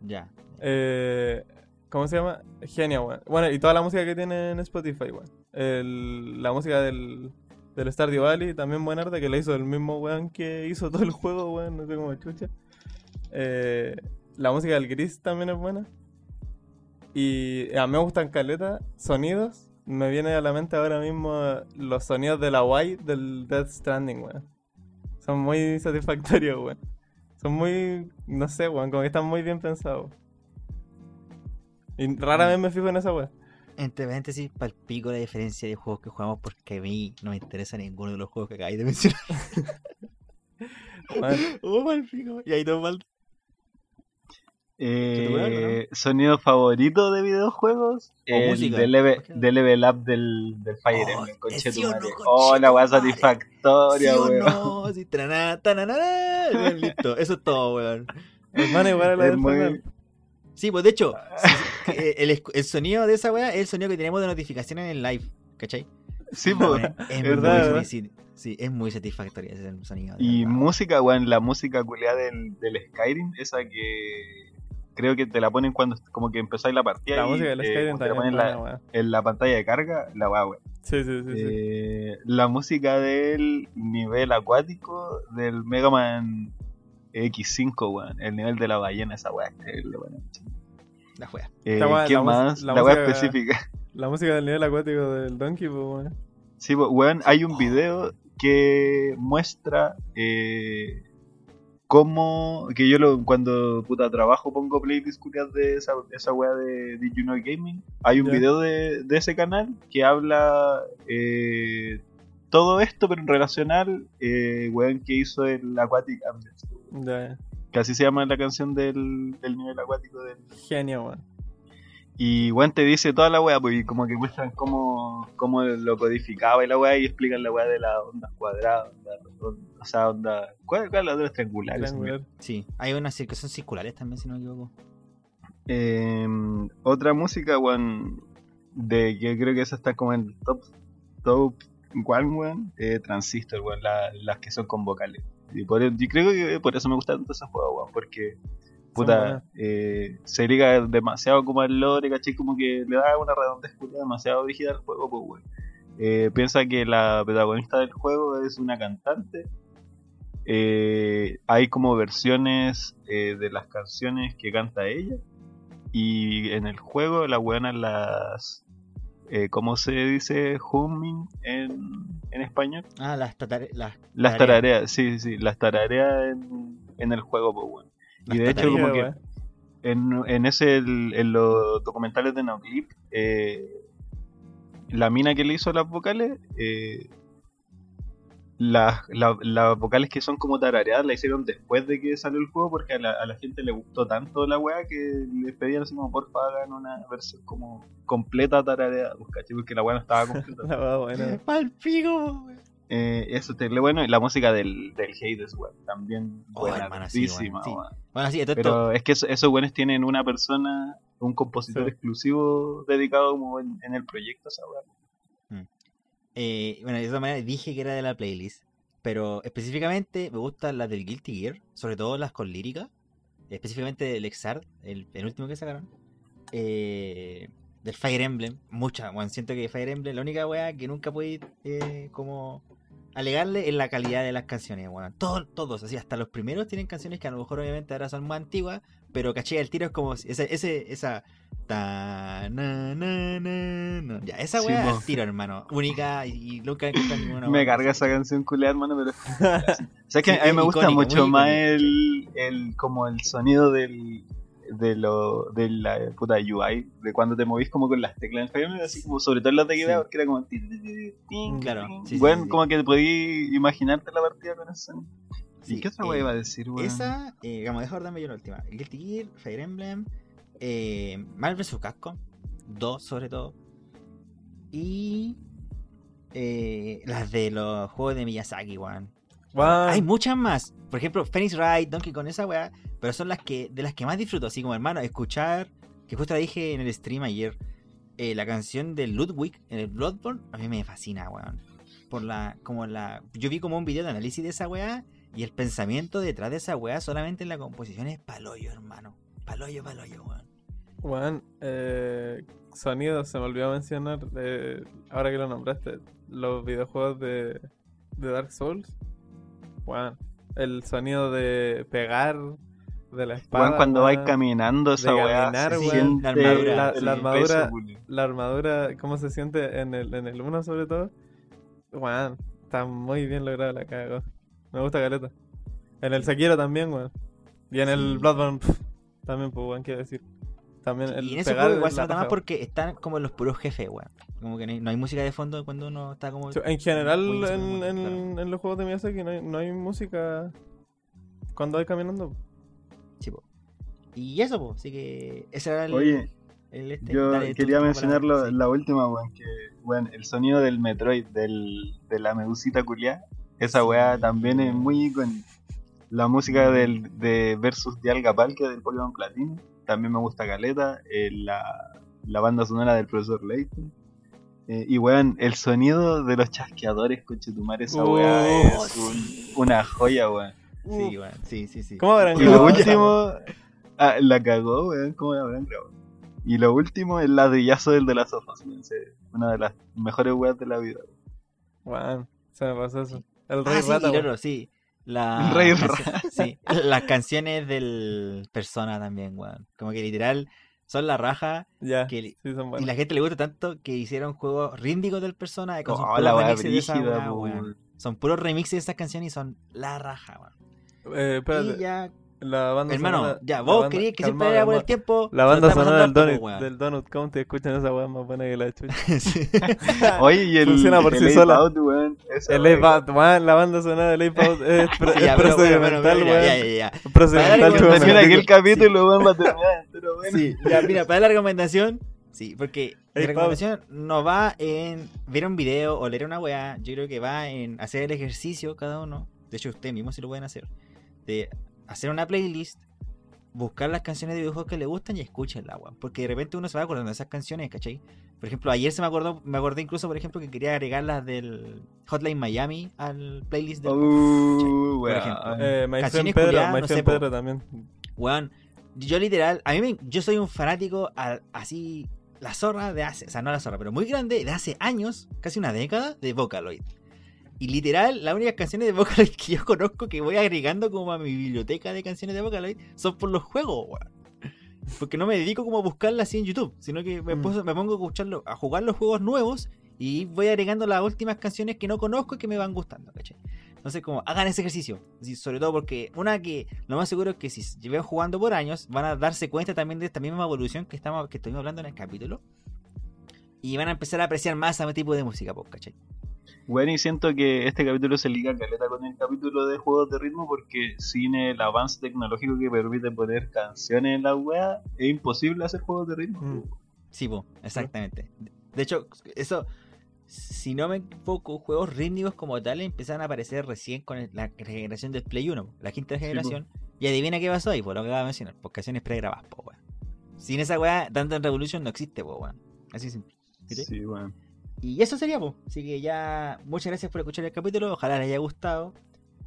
S1: Ya.
S3: Eh, ¿Cómo se llama? Genial, weón. Bueno, y toda la música que tiene en Spotify, weón. La música del, del Stardew Valley, también buenarda, que la hizo el mismo weón que hizo todo el juego, weón. No sé cómo chucha. Eh, la música del Gris también es buena. Y a mí me gustan caleta, sonidos. Me viene a la mente ahora mismo eh, los sonidos de la Y del Death Stranding, weón. Son muy satisfactorios, weón. Son muy, no sé, weón, como que están muy bien pensados. Y rara vez me fijo en esa weón.
S1: Entre paréntesis, palpico la diferencia de juegos que jugamos porque a mí no me interesa ninguno de los juegos que acabáis de mencionar. Oh, palpico. Y ahí todo mal.
S2: Eh,
S1: no?
S2: Sonido favorito de videojuegos. el
S1: música.
S2: De, leve,
S1: Cualquiera.
S2: de Level Up del, del Fire
S1: Oh,
S2: Emblem, conche
S1: sí o no,
S2: Oh, la weá satisfactoria,
S1: ¿Sí o
S2: weón.
S1: no? Sí, weón, listo. Eso es todo, weón.
S3: hermano, igual a la
S2: Es
S3: del
S2: muy-
S3: final.
S1: Sí, pues de hecho, sí, eh, el, el sonido de esa weá es el sonido que tenemos de notificación en el live, ¿cachai?
S2: Sí,
S1: Ah,
S2: pues.
S1: es
S3: verdad,
S1: muy, sí, sí, es muy satisfactorio ese sonido.
S2: Y
S1: verdad.
S2: música, weón, la música culiada del, del Skyrim, esa que creo que te la ponen cuando como que empezáis la partida
S3: La
S2: y,
S3: música del
S2: eh,
S3: Skyrim
S2: te la ponen en la, en pantalla de carga, la weá, weón.
S3: Sí, sí, sí. sí.
S2: Eh, la música del nivel acuático del Mega Man X5, weón. El nivel de la ballena, esa weá. es increíble, weón.
S1: La juega.
S2: Eh,
S3: weá-
S2: ¿Qué
S3: la
S2: más?
S3: la
S2: La, weá específica.
S3: La música del nivel acuático del Donkey, pues, weón.
S2: Sí, pues, weón, hay un video que muestra eh, cómo. Que yo lo, cuando puta trabajo pongo playlists de esa, esa weá de Did You Know Gaming. Hay un video de, de ese canal que habla eh, todo esto, pero en relación al eh, weón que hizo el Aquatic Ambience.
S3: Ya,
S2: Que así se llama la canción del, del nivel acuático del,
S3: genio, weón.
S2: y weón te dice toda la weá, pues, y como que muestran cómo, cómo lo codificaba y la weá, y explican la weá de las ondas cuadradas, onda, onda- o sea, onda. ¿Cuál, cuál es la triangulares?
S3: Triangular.
S1: Sí, hay unas que son circulares también, si no me equivoco.
S2: Eh, otra música, weón, de que creo que esa está como en top, top one, weón, eh, Transistor, weón, la- las que son con vocales. Y por, yo creo que por eso me gusta tanto ese juego, weón, porque puta, eh, se liga demasiado como al lore, ¿cachai? Como que le da una redondez demasiado rígida al juego, pues, weón. Eh, piensa que la protagonista del juego es una cantante. Eh, hay como versiones de las canciones que canta ella. Y en el juego la buena las... Eh, ¿Cómo se dice? Humming en, en español.
S1: Ah, las, tatare- las,
S2: Las
S1: tarareas.
S2: sí, sí, las tarareas en, en el juego, pues bueno. Y de hecho, como que en, en ese, el- en los documentales de Noclip, eh, la mina que le hizo las vocales, eh, las la- las vocales que son como tarareadas la hicieron después de que salió el juego porque a la, a la gente le gustó tanto la weá que les pedían así como porfa hagan una versión como completa tarareada, pues, ¿cachai? Porque la weá no estaba completa.
S3: La buena.
S1: Pal pico, weón.
S2: Eh, eso te bueno y la música del, del Hades, weón, también
S1: Oh,
S2: buena,
S1: sí, weón, sí.
S2: weón.
S1: Bueno, sí, esto.
S2: Pero es que eso- esos buenos tienen una persona, un compositor
S3: Sí.
S2: exclusivo dedicado como en, en el proyecto, esa weá.
S1: Eh, bueno, de todas maneras dije que era de la playlist. Pero específicamente me gustan las del Guilty Gear, sobre todo las con lírica. Específicamente del Exard, el penúltimo que sacaron. Eh, del Fire Emblem, muchas. Bueno, siento que Fire Emblem, la única wea que nunca pude eh, como alegarle es la calidad de las canciones, weón. Todos, todos, así, hasta los primeros tienen canciones que a lo mejor obviamente ahora son más antiguas, pero caché el tiro es como ese, ese, esa ta, na, na, na, na. Ya, esa
S2: Sí,
S1: wea
S2: po.
S1: al tiro, hermano. Única y, y nunca he encontrado ninguna
S2: me carga esa canción culiada, hermano, pero... ¿Sabes que
S1: Sí,
S2: a mí me
S1: es
S2: gusta
S1: icónica,
S2: mucho más el, el como el sonido del de lo de la puta UI de cuando te movís como con las teclas en así como sobre todo en las de guitarra
S1: Sí.
S2: porque era como
S1: Claro, sí, sí,
S2: bueno
S1: sí, sí.
S2: como que podías imaginarte la partida con eso
S1: Sí,
S2: ¿y qué otra
S1: eh,
S2: wea iba a decir weón?
S1: Esa, eh, digamos, deja darme yo la última. Guilty Gear, Fire Emblem, eh, Marvel vs. Capcom, 2 sobre todo. Y eh, las de los juegos de Miyazaki, weón.
S3: Weón.
S1: Hay muchas más. Por ejemplo, Phoenix Wright, Donkey Kong, esa weá. Pero son las que de las que más disfruto. Así como, hermano, escuchar, que justo la dije en el stream ayer, eh, la canción de Ludwig en el Bloodborne, a mí me fascina, weón. Por la, como la. Yo vi como un video de análisis de esa weá. Y el pensamiento detrás de esa weá solamente en la composición es paloyo, hermano. Paloyo, paloyo, weón.
S3: Weón, eh, sonido, se me olvidó mencionar, eh, ahora que lo nombraste, los videojuegos de, de Dark Souls. Weón, el sonido de pegar de la espada.
S2: Weón, cuando vais caminando esa weá
S1: la armadura,
S3: la- armadura- la armadura, cómo se siente en el, en el 1 sobre todo. Weón, está muy bien logrado la cago. Me gusta Caleta. En el Sekiro también, weón. Y en el
S1: Sí.
S3: Bloodborne pf, también, pues, weón, quiero decir. También el
S1: y en ese
S3: pegar
S1: juego igual se
S3: la
S1: nota más porque están como los puros jefes, weón. Como que no hay, no hay música de fondo cuando uno está como.
S3: Sí, En general, en, en-
S1: claro.
S3: en los juegos de Miyazaki no hay, no hay música cuando vais caminando.
S1: Sí, po. Y eso, pues. Así que ese era el.
S2: Oye,
S1: el este.
S2: Yo
S1: Dale,
S2: quería mencionar lo-
S1: Sí.
S2: la última, weón, que, weón, el sonido del Metroid, del, de la medusita culiá, esa weá también es muy icónica. La música del, de Versus Dialga Palkia del Pokémon Platino, también me gusta Caleta, eh, la, la banda sonora del Profesor Layton. eh, y weón, el sonido de los chasqueadores, conchetumar, esa
S3: Oh,
S2: weá es
S1: sí.
S2: un- una joya, weón.
S1: Sí, weón. Sí, sí, sí.
S3: ¿Cómo habrán
S2: Y lo
S3: grabado
S2: último, ah, la cagó, weón, ¿cómo la habrán grabado? Y lo último es la de Yazo del de las sofas, weón, sí, una de las mejores weas de la vida.
S3: Weón, se me pasó eso. El
S1: Ah,
S3: Rey
S1: sí,
S3: Rata,
S1: claro, sí. La...
S2: El Rey
S1: canción- Sí, las canciones del Persona también, weón. Como que literal son la raja.
S3: Ya,
S1: Que li-
S3: sí son
S1: Y la gente le gusta tanto que hicieron juegos ríndicos del Persona. Con sus
S2: Oh, la
S1: remixes de esa
S2: brígida,
S1: wea,
S2: po,
S1: weón.
S2: weón.
S1: Son puros remixes de esas canciones y son la raja, weón.
S3: Eh, espérate,
S1: Y ya,
S3: la banda
S1: hermano,
S3: sonora-
S1: ya,
S3: la
S1: vos
S3: banda-
S1: querías que siempre era por el tiempo.
S3: La banda sonora del Donut,
S1: po, weón.
S3: del Donut County, escuchan esa weá más buena que la chucha.
S1: Sí.
S2: Oye, y el,
S3: Funciona por
S2: el
S3: sí sola.
S2: Out, weón, esa
S3: El Ape weón, la banda sonora del Ape Out es, pro- es
S1: ya,
S3: procedimental,
S1: ya,
S3: weón.
S1: ya, ya.
S3: Procedimental,
S1: Para
S3: chupa
S1: darle
S2: Termina aquí el
S3: fanático.
S2: capítulo, weón, va a terminar entero, weón.
S1: Sí, ya, mira, para la recomendación, sí, porque
S3: Ey,
S1: recomendación no va en ver un video o leer una weá, yo creo que va en hacer el ejercicio cada uno, de hecho ustedes mismos sí lo pueden hacer, de hacer una playlist, buscar las canciones de videojuegos que le gustan y escúchenla, weón, porque de repente uno se va acordando de esas canciones, ¿cachai? Por ejemplo, ayer se me acordó, me acordé incluso, por ejemplo, que quería agregar las del Hotline Miami al playlist del...
S2: Uh,
S1: Por
S2: weón.
S1: ejemplo.
S3: Eh, My
S1: Canciones
S3: Friend Pedro,
S1: culiadas,
S3: My
S1: no
S3: Friend
S1: sé, po.
S3: Pedro también.
S1: Weón, yo literal, a mí me, yo soy un fanático al- así, la zorra de hace, o sea, no la zorra, pero muy grande, de hace años, casi una década, de Vocaloid. Y literal, las únicas canciones de Vocaloid que yo conozco que voy agregando como a mi biblioteca de canciones de Vocaloid son por los juegos, weón. Porque no me dedico como a buscarlas así en YouTube, sino que me,
S3: Mm.
S1: me pongo a, escucharlo, a jugar los juegos nuevos y voy agregando las últimas canciones que no conozco y que me van gustando, ¿cachai? Entonces, como hagan ese ejercicio. Así, sobre todo porque, una que lo más seguro es que si llevan jugando por años, van a darse cuenta también de esta misma evolución que estamos que estuvimos hablando en el capítulo. Y van a empezar a apreciar más ese tipo de música, pues, ¿cachai?
S2: Bueno, y siento que este capítulo se liga caleta con el capítulo de juegos de ritmo porque sin el avance tecnológico que permite poner canciones en la wea, es imposible hacer juegos de ritmo.
S3: Mm.
S1: Sí, po, exactamente. De hecho, eso, si no me equivoco, juegos rítmicos como tal empezaron a aparecer recién con el- la generación del Play 1, po, la quinta generación. Y adivina qué pasó ahí, por lo que acabo de mencionar, por canciones pregrabadas, po, weón. Sin esa weá, tanto en Revolution no existe, po, weón. Así simple.
S2: Sí, bueno.
S1: Y eso sería, pues. Así que ya, muchas gracias por escuchar el capítulo. Ojalá les haya gustado.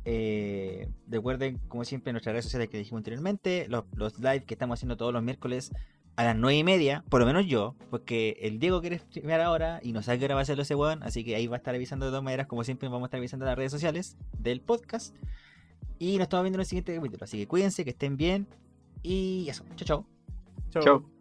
S1: Eh, recuerden, como siempre, nuestras redes sociales que dijimos anteriormente. Los, los live que estamos haciendo todos los miércoles a las 9 y media. Por lo menos yo. Porque el Diego quiere streamear ahora y no sabe qué hora va a hacerlo ese weón. Así que ahí va a estar avisando de todas maneras. Como siempre, vamos a estar avisando en las redes sociales del podcast. Y nos estamos viendo en el siguiente capítulo. Así que cuídense, que estén bien. Y eso. Chao,
S3: chao.
S2: Chao.